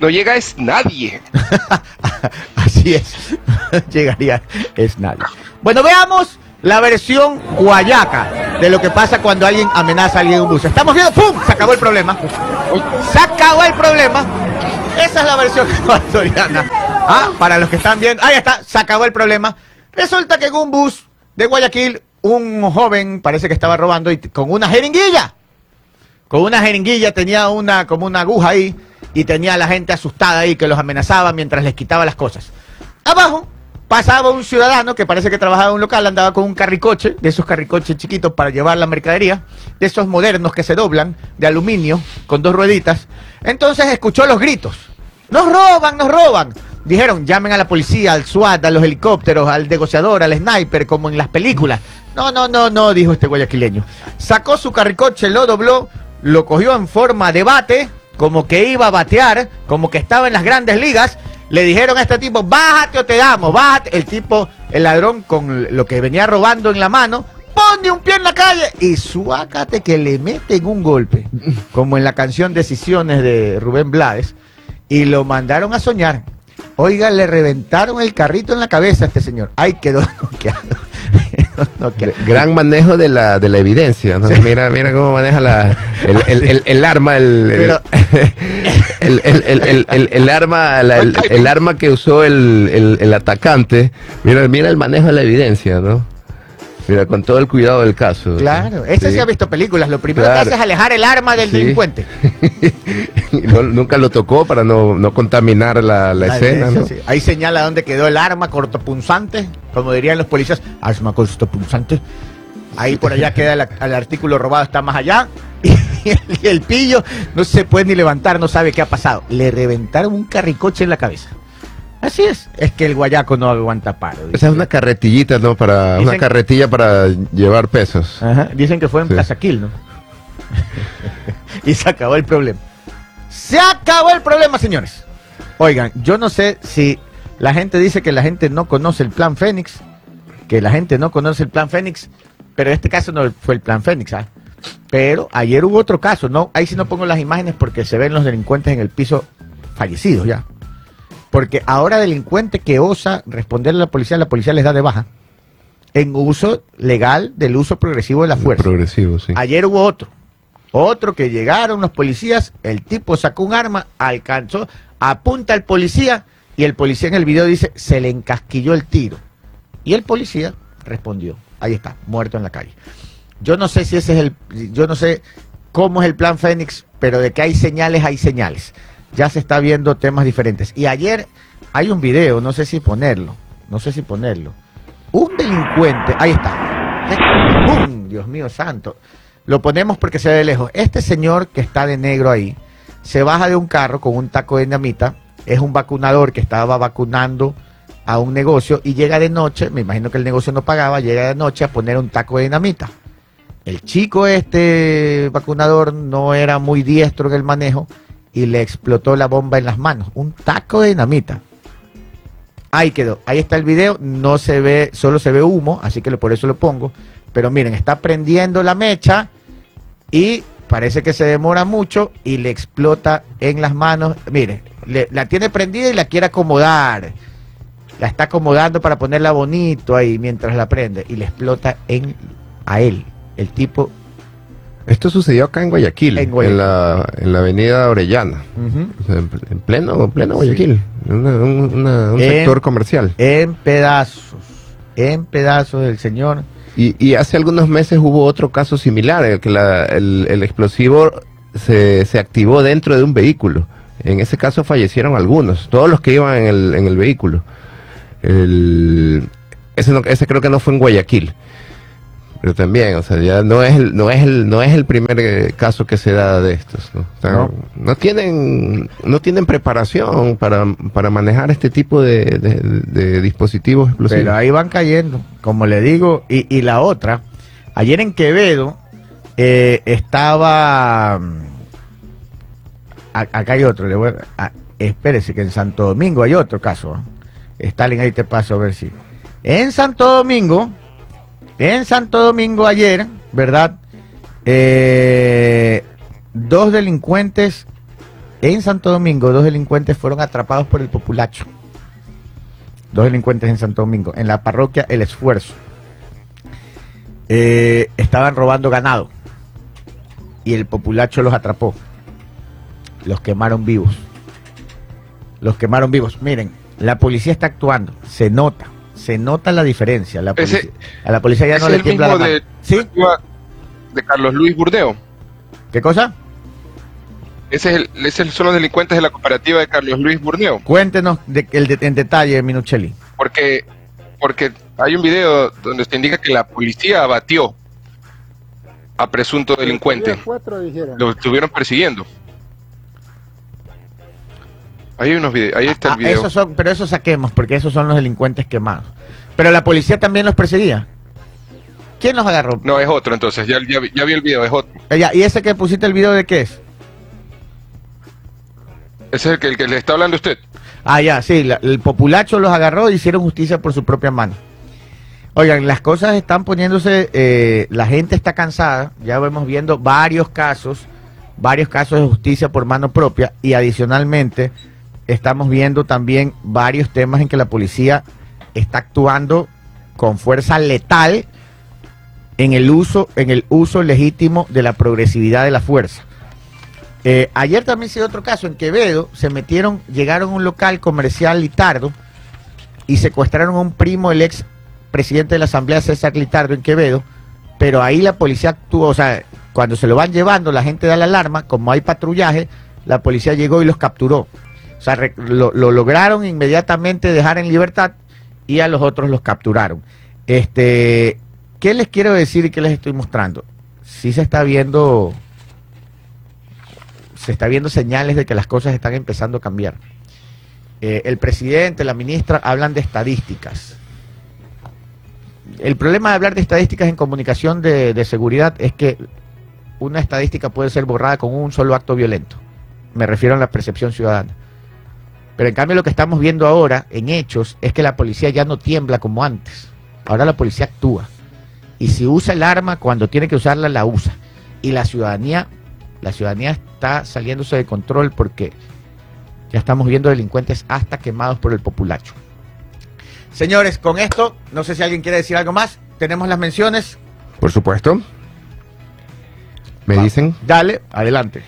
no llega es nadie. (laughs) Así es. (laughs) Llegaría es nadie. Bueno, veamos la versión guayaca de lo que pasa cuando alguien amenaza a alguien en un bus. Estamos viendo, ¡pum! Se acabó el problema. Se acabó el problema. Esa es la versión (laughs) ecuatoriana. Ah, para los que están viendo, ahí está, se acabó el problema. Resulta que en un bus de Guayaquil, un joven parece que estaba robando y con una jeringuilla. Con una jeringuilla tenía una, como una aguja ahí, y tenía a la gente asustada ahí que los amenazaba mientras les quitaba las cosas. Abajo pasaba un ciudadano que parece que trabajaba en un local, andaba con un carricoche, de esos carricoches chiquitos para llevar la mercadería, de esos modernos que se doblan, de aluminio, con dos rueditas. Entonces escuchó los gritos. ¡Nos roban, nos roban! Dijeron, llamen a la policía, al SWAT, a los helicópteros, al negociador, al sniper, como en las películas. No, no, no, no, dijo este guayaquileño. Sacó su carricoche, lo dobló, lo cogió en forma de bate, como que iba a batear, como que estaba en las grandes ligas. Le dijeron a este tipo, bájate o te damos, bájate. El tipo, el ladrón, con lo que venía robando en la mano, pone un pie en la calle y suácate que le meten un golpe, (laughs) como en la canción Decisiones de Rubén Blades, y lo mandaron a soñar. Oiga, le reventaron el carrito en la cabeza a este señor. Ay, quedó (laughs) noqueado. (laughs) Gran manejo de la, de la evidencia. ¿no? Mira, mira cómo maneja la, el, el, el, el arma, el, el, Pero- el, el- el- el- el- el arma, la- el, el arma que usó el, el- el atacante. Mira, mira el manejo de la evidencia, ¿no? Mira, con todo el cuidado del caso. Claro, ese sí. ha visto películas. Lo primero Claro. que hace es alejar el arma del Sí. delincuente. (laughs) No- nunca lo tocó para no, no contaminar la, la La escena, evidencia, ¿no? sí. Ahí señala dónde quedó el arma cortopunzante, como dirían los policías, arma cortopunzante. Ahí por allá queda el, el artículo robado, está más allá. (laughs) Y el, y el pillo no se puede ni levantar, no sabe qué ha pasado. Le reventaron un carricoche en la cabeza. Así es. Es que el guayaco no aguanta paro. Esa es una carretillita, ¿no? Para, Dicen- una carretilla para llevar pesos. Ajá, Dicen que fue en Sí. Plaza Quil, ¿no? (laughs) y se acabó el problema. Se acabó el problema, señores. Oigan, yo no sé si la gente dice que la gente no conoce el plan Fénix, que la gente no conoce el plan Fénix, pero en este caso no fue el plan Fénix, ¿ah? Pero ayer hubo otro caso, ¿no? Ahí sí no pongo las imágenes porque se ven los delincuentes en el piso fallecidos ya. Porque ahora delincuente que osa responderle a la policía, la policía les da de baja. En uso legal del uso progresivo de la fuerza. Progresivo, sí. Ayer hubo otro. Otro que llegaron los policías, el tipo sacó un arma, alcanzó, apunta al policía y el policía en el video dice, se le encasquilló el tiro. Y el policía respondió, ahí está, muerto en la calle. Yo no sé si ese es el, yo no sé cómo es el plan Fénix, pero de que hay señales, hay señales. Ya se está viendo temas diferentes. Y ayer hay un video, no sé si ponerlo, no sé si ponerlo. Un delincuente, ahí está. ¡Bum! Dios mío santo. Lo ponemos porque se ve lejos. Este señor que está de negro ahí se baja de un carro con un taco de dinamita. Es un vacunador que estaba vacunando a un negocio y llega de noche, me imagino que el negocio no pagaba, llega de noche a poner un taco de dinamita. El chico este vacunador no era muy diestro en el manejo y le explotó la bomba en las manos. Un taco de dinamita. Ahí quedó. Ahí está el video. No se ve, solo se ve humo, así que por eso lo pongo. Pero miren, está prendiendo la mecha y parece que se demora mucho y le explota en las manos. Miren, le- la tiene prendida y la quiere acomodar. La está acomodando para ponerla bonito ahí mientras la prende y le explota en a él. El tipo Esto sucedió acá en Guayaquil, En la, en la avenida Orellana. ujú, O sea, en, en pleno, en pleno Guayaquil. Una- un una- un En- sector comercial. en pedazos, en pedazos del señor. Y, y hace algunos meses hubo otro caso similar, en el que la- el, el explosivo se, se activó dentro de un vehículo. En ese caso fallecieron algunos, todos los que iban en el, en el vehículo. El- ese, no- ese creo que no fue en Guayaquil. Pero también, o sea, ya no es el, no es el, no es el primer eh, caso que se da de estos. ¿no? O sea, No. no tienen, no tienen preparación para, para manejar este tipo de, de- de dispositivos explosivos. Pero ahí van cayendo, como le digo. Y, y la otra, ayer en Quevedo eh, estaba... mm, a- Acá hay otro, le voy a- a- espérese que en Santo Domingo hay otro caso. ¿eh? Stalin, ahí te paso a ver si... En Santo Domingo, en Santo Domingo ayer, ¿verdad? Eh, dos delincuentes, en Santo Domingo, dos delincuentes fueron atrapados por el populacho. Dos delincuentes en Santo Domingo, en la parroquia El Esfuerzo. Eh, estaban robando ganado y el populacho los atrapó. Los quemaron vivos. Los quemaron vivos. Miren, la policía está actuando. Se nota. Se nota la diferencia. La Ese- policía- a la policía ya ese no es le el tiembla la mismo mano. de, ¿Sí? de Carlos Luis Burdeo. ¿Qué cosa? Ese es el, ese son los delincuentes de la cooperativa de Carlos Luis Burdeo. Cuéntenos de- el de- en detalle, Minuchelli. Porque, porque hay un video donde se indica que la policía abatió a presunto delincuente. Lo estuvieron persiguiendo. Ahí hay unos videos, ahí está el Ah, video. esos son, pero esos saquemos, porque esos son los delincuentes quemados. Pero la policía también los perseguía. ¿Quién los agarró? No, es otro entonces, ya, ya, vi- ya vi el video, es otro. Eh, ya, ¿Y ese que pusiste el video de qué es? Ese es el que, el que le está hablando usted. Ah, ya, sí, la- el populacho los agarró e hicieron justicia por su propia mano. Oigan, las cosas están poniéndose, eh, la gente está cansada, ya vemos viendo varios casos, varios casos de justicia por mano propia y adicionalmente estamos viendo también varios temas en que la policía está actuando con fuerza letal en el uso, en el uso legítimo de la progresividad de la fuerza. Eh, ayer también se dio otro caso en Quevedo, se metieron, llegaron a un local comercial Litardo y secuestraron a un primo del ex presidente de la Asamblea César Litardo en Quevedo, pero ahí la policía actuó, o sea, cuando se lo van llevando, la gente da la alarma, como hay patrullaje, la policía llegó y los capturó. O sea, lo, lo lograron inmediatamente dejar en libertad y a los otros los capturaron. Este, ¿qué les quiero decir y qué les estoy mostrando? Sí se está viendo se está viendo señales de que las cosas están empezando a cambiar. Eh, el presidente, la ministra hablan de estadísticas. El problema de hablar de estadísticas en comunicación de seguridad es que una estadística puede ser borrada con un solo acto violento. Me refiero a la percepción ciudadana. Pero en cambio lo que estamos viendo ahora en hechos es que la policía ya no tiembla como antes. Ahora la policía actúa. Y si usa el arma cuando tiene que usarla, la usa. Y la ciudadanía, la ciudadanía está saliéndose de control porque Ya estamos viendo delincuentes hasta quemados por el populacho. Señores, con esto, no sé si alguien quiere decir algo más. Tenemos las menciones. Por supuesto. Me Va. dicen. Dale, adelante.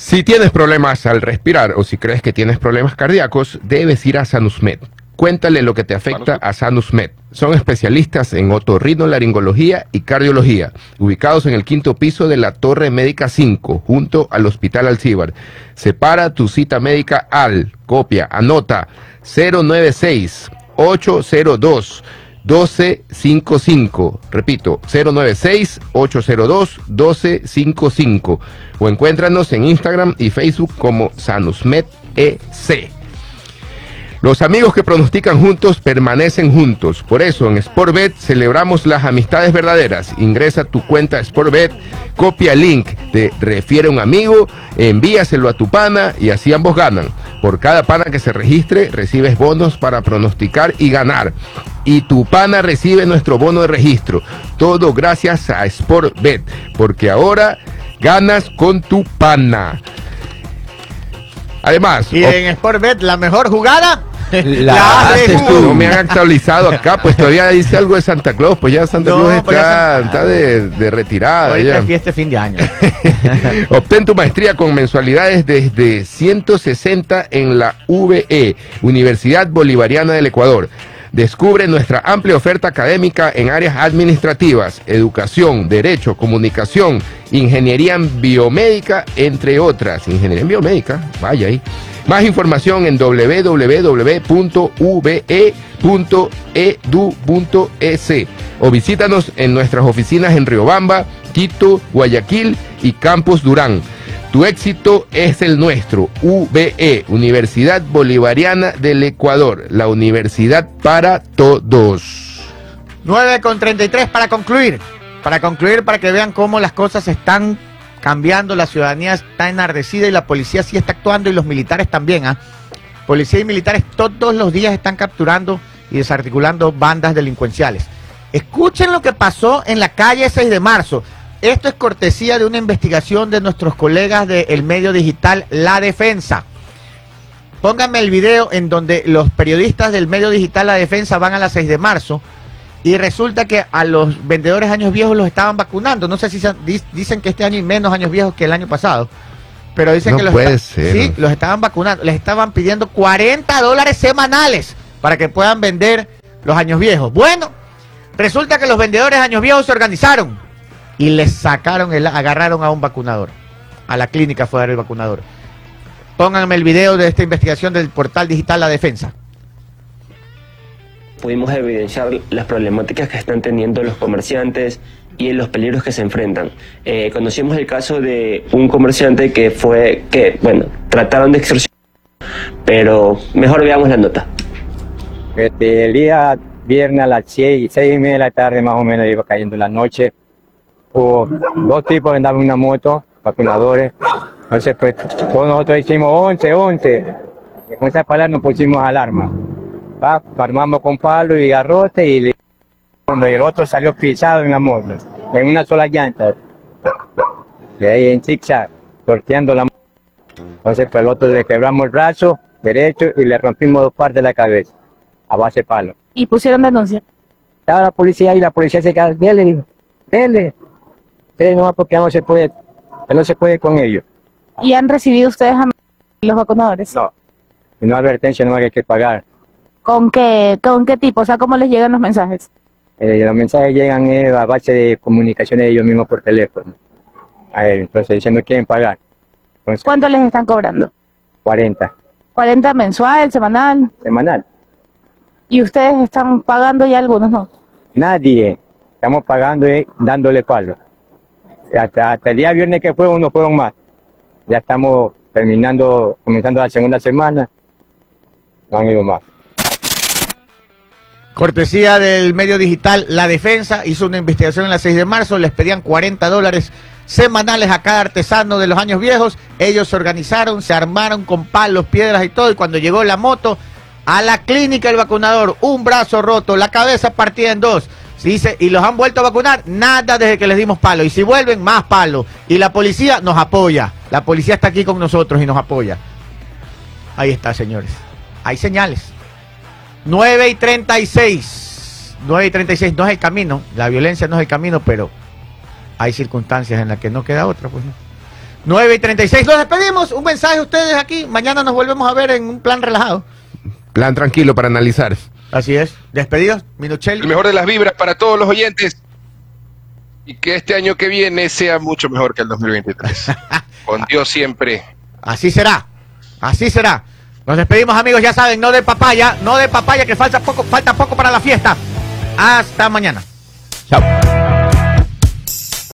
Si tienes problemas al respirar o si crees que tienes problemas cardíacos, debes ir a Sanusmed. Cuéntale lo que te afecta a Sanusmed. Son especialistas en otorrinolaringología y cardiología, ubicados en el quinto piso de la Torre Médica 5, junto al Hospital Alcíbar. Separa tu cita médica al, copia, anota, 096 802 1255. Repito, 096-802-1255. O encuéntranos en Instagram y Facebook como SanusMed EC. Los amigos que pronostican juntos permanecen juntos. Por eso en Sportbet celebramos las amistades verdaderas. Ingresa tu cuenta Sportbet, copia el link de refiere a un amigo, envíaselo a tu pana y así ambos ganan. Por cada pana que se registre recibes bonos para pronosticar y ganar. Y tu pana recibe nuestro bono de registro. Todo gracias a Sportbet, porque ahora ganas con tu pana. Además, Y en Sportbet, la mejor jugada La haces haces no me han actualizado acá, pues todavía dice algo de Santa Claus, pues ya Santa No, Claus pues ya está, Santa- está de, de retirada. Ya. es fiesta fin de año. (laughs) Obtén tu maestría con mensualidades desde 160 en la VE, Universidad Bolivariana del Ecuador. Descubre nuestra amplia oferta académica en áreas administrativas, educación, derecho, comunicación, ingeniería biomédica, entre otras. Ingeniería biomédica, vaya ahí. Más información en www.ve.edu.es o visítanos en nuestras oficinas en Riobamba, Quito, Guayaquil y Campos Durán. Tu éxito es el nuestro. UBE, Universidad Bolivariana del Ecuador, la universidad para todos. 9 con 33 para concluir. Para concluir, para que vean cómo las cosas están cambiando, la ciudadanía está enardecida y la policía sí está actuando y los militares también. ¿ah? Policía y militares todos los días están capturando y desarticulando bandas delincuenciales. Escuchen lo que pasó en la calle 6 de marzo. Esto es cortesía de una investigación de nuestros colegas del medio digital La Defensa. Pónganme el video en donde los periodistas del medio digital La Defensa van a las 6 de marzo y resulta que a los vendedores años viejos los estaban vacunando. No sé si se- dicen que este año hay menos años viejos que el año pasado, pero dicen No que los, puede esta- ser. sí, los estaban vacunando. Les estaban pidiendo 40 dólares semanales para que puedan vender los años viejos. Bueno, resulta que los vendedores años viejos se organizaron y les sacaron, el, agarraron a un vacunador. A la clínica fue a dar el vacunador. Pónganme el video de esta investigación del portal digital La Defensa. Pudimos evidenciar las problemáticas que están teniendo los comerciantes y los peligros que se enfrentan. Eh, conocimos el caso de un comerciante que fue, que, bueno, trataron de extorsionar, pero mejor veamos la nota. Este, el día viernes a las seis, seis y media de la tarde más o menos iba cayendo la noche. Hubo dos tipos que andaban en una moto, vacunadores. Entonces, pues, todos nosotros hicimos 11, 11. Y con esas palabras nos pusimos alarma. Va, armamos con palo y garrote y, le- el otro salió pisado en la moto, en una sola llanta. Y ahí en zigzag, sorteando la moto. Entonces, pues, el otro le quebramos el brazo derecho y le rompimos dos partes de la cabeza a base de palo. Y pusieron denuncia. Estaba la policía y la policía se quedó, dele, dijo, dele. Dele nomás porque no se puede, no se puede con ellos. ¿Y han recibido ustedes a los vacunadores? No. Y no advertencia, no hay que pagar. ¿Con qué, ¿Con qué tipo? O sea, ¿cómo les llegan los mensajes? Eh, los mensajes llegan eh, a base de comunicación de ellos mismos por teléfono. A él, entonces diciendo que quieren pagar. Entonces, ¿Cuánto les están cobrando? 40 ¿40 mensual, semanal? semanal. ¿Y ustedes están pagando ya algunos, no? Nadie. Estamos pagando y dándole palo. Hasta, hasta el día viernes que fue, uno fueron más. Ya estamos terminando, comenzando la segunda semana. No han ido más. Cortesía del medio digital La Defensa hizo una investigación en la 6 de marzo, les pedían 40 dólares semanales a cada artesano de los años viejos. Ellos se organizaron, se armaron con palos, piedras y todo. Y cuando llegó la moto a la clínica el vacunador, un brazo roto, la cabeza partida en dos. Se dice, y los han vuelto a vacunar, nada desde que les dimos palo. Y si vuelven, más palo. Y la policía nos apoya. La policía está aquí con nosotros y nos apoya. Ahí está, señores. Hay señales. 9 y 36. 9 y 36 no es el camino. La violencia no es el camino, pero hay circunstancias en las que no queda otra. Pues, ¿no? 9 y 36. Nos despedimos. Un mensaje a ustedes aquí. Mañana nos volvemos a ver en un plan relajado. Plan tranquilo para analizar. Así es. Despedidos. Minuchel. El mejor de las vibras para todos los oyentes. Y que este año que viene sea mucho mejor que el 2023. (laughs) Con Dios siempre. Así será. Así será. Nos despedimos, amigos. Ya saben, no de papaya. No de papaya, que falta poco, falta poco para la fiesta. Hasta mañana. Chao.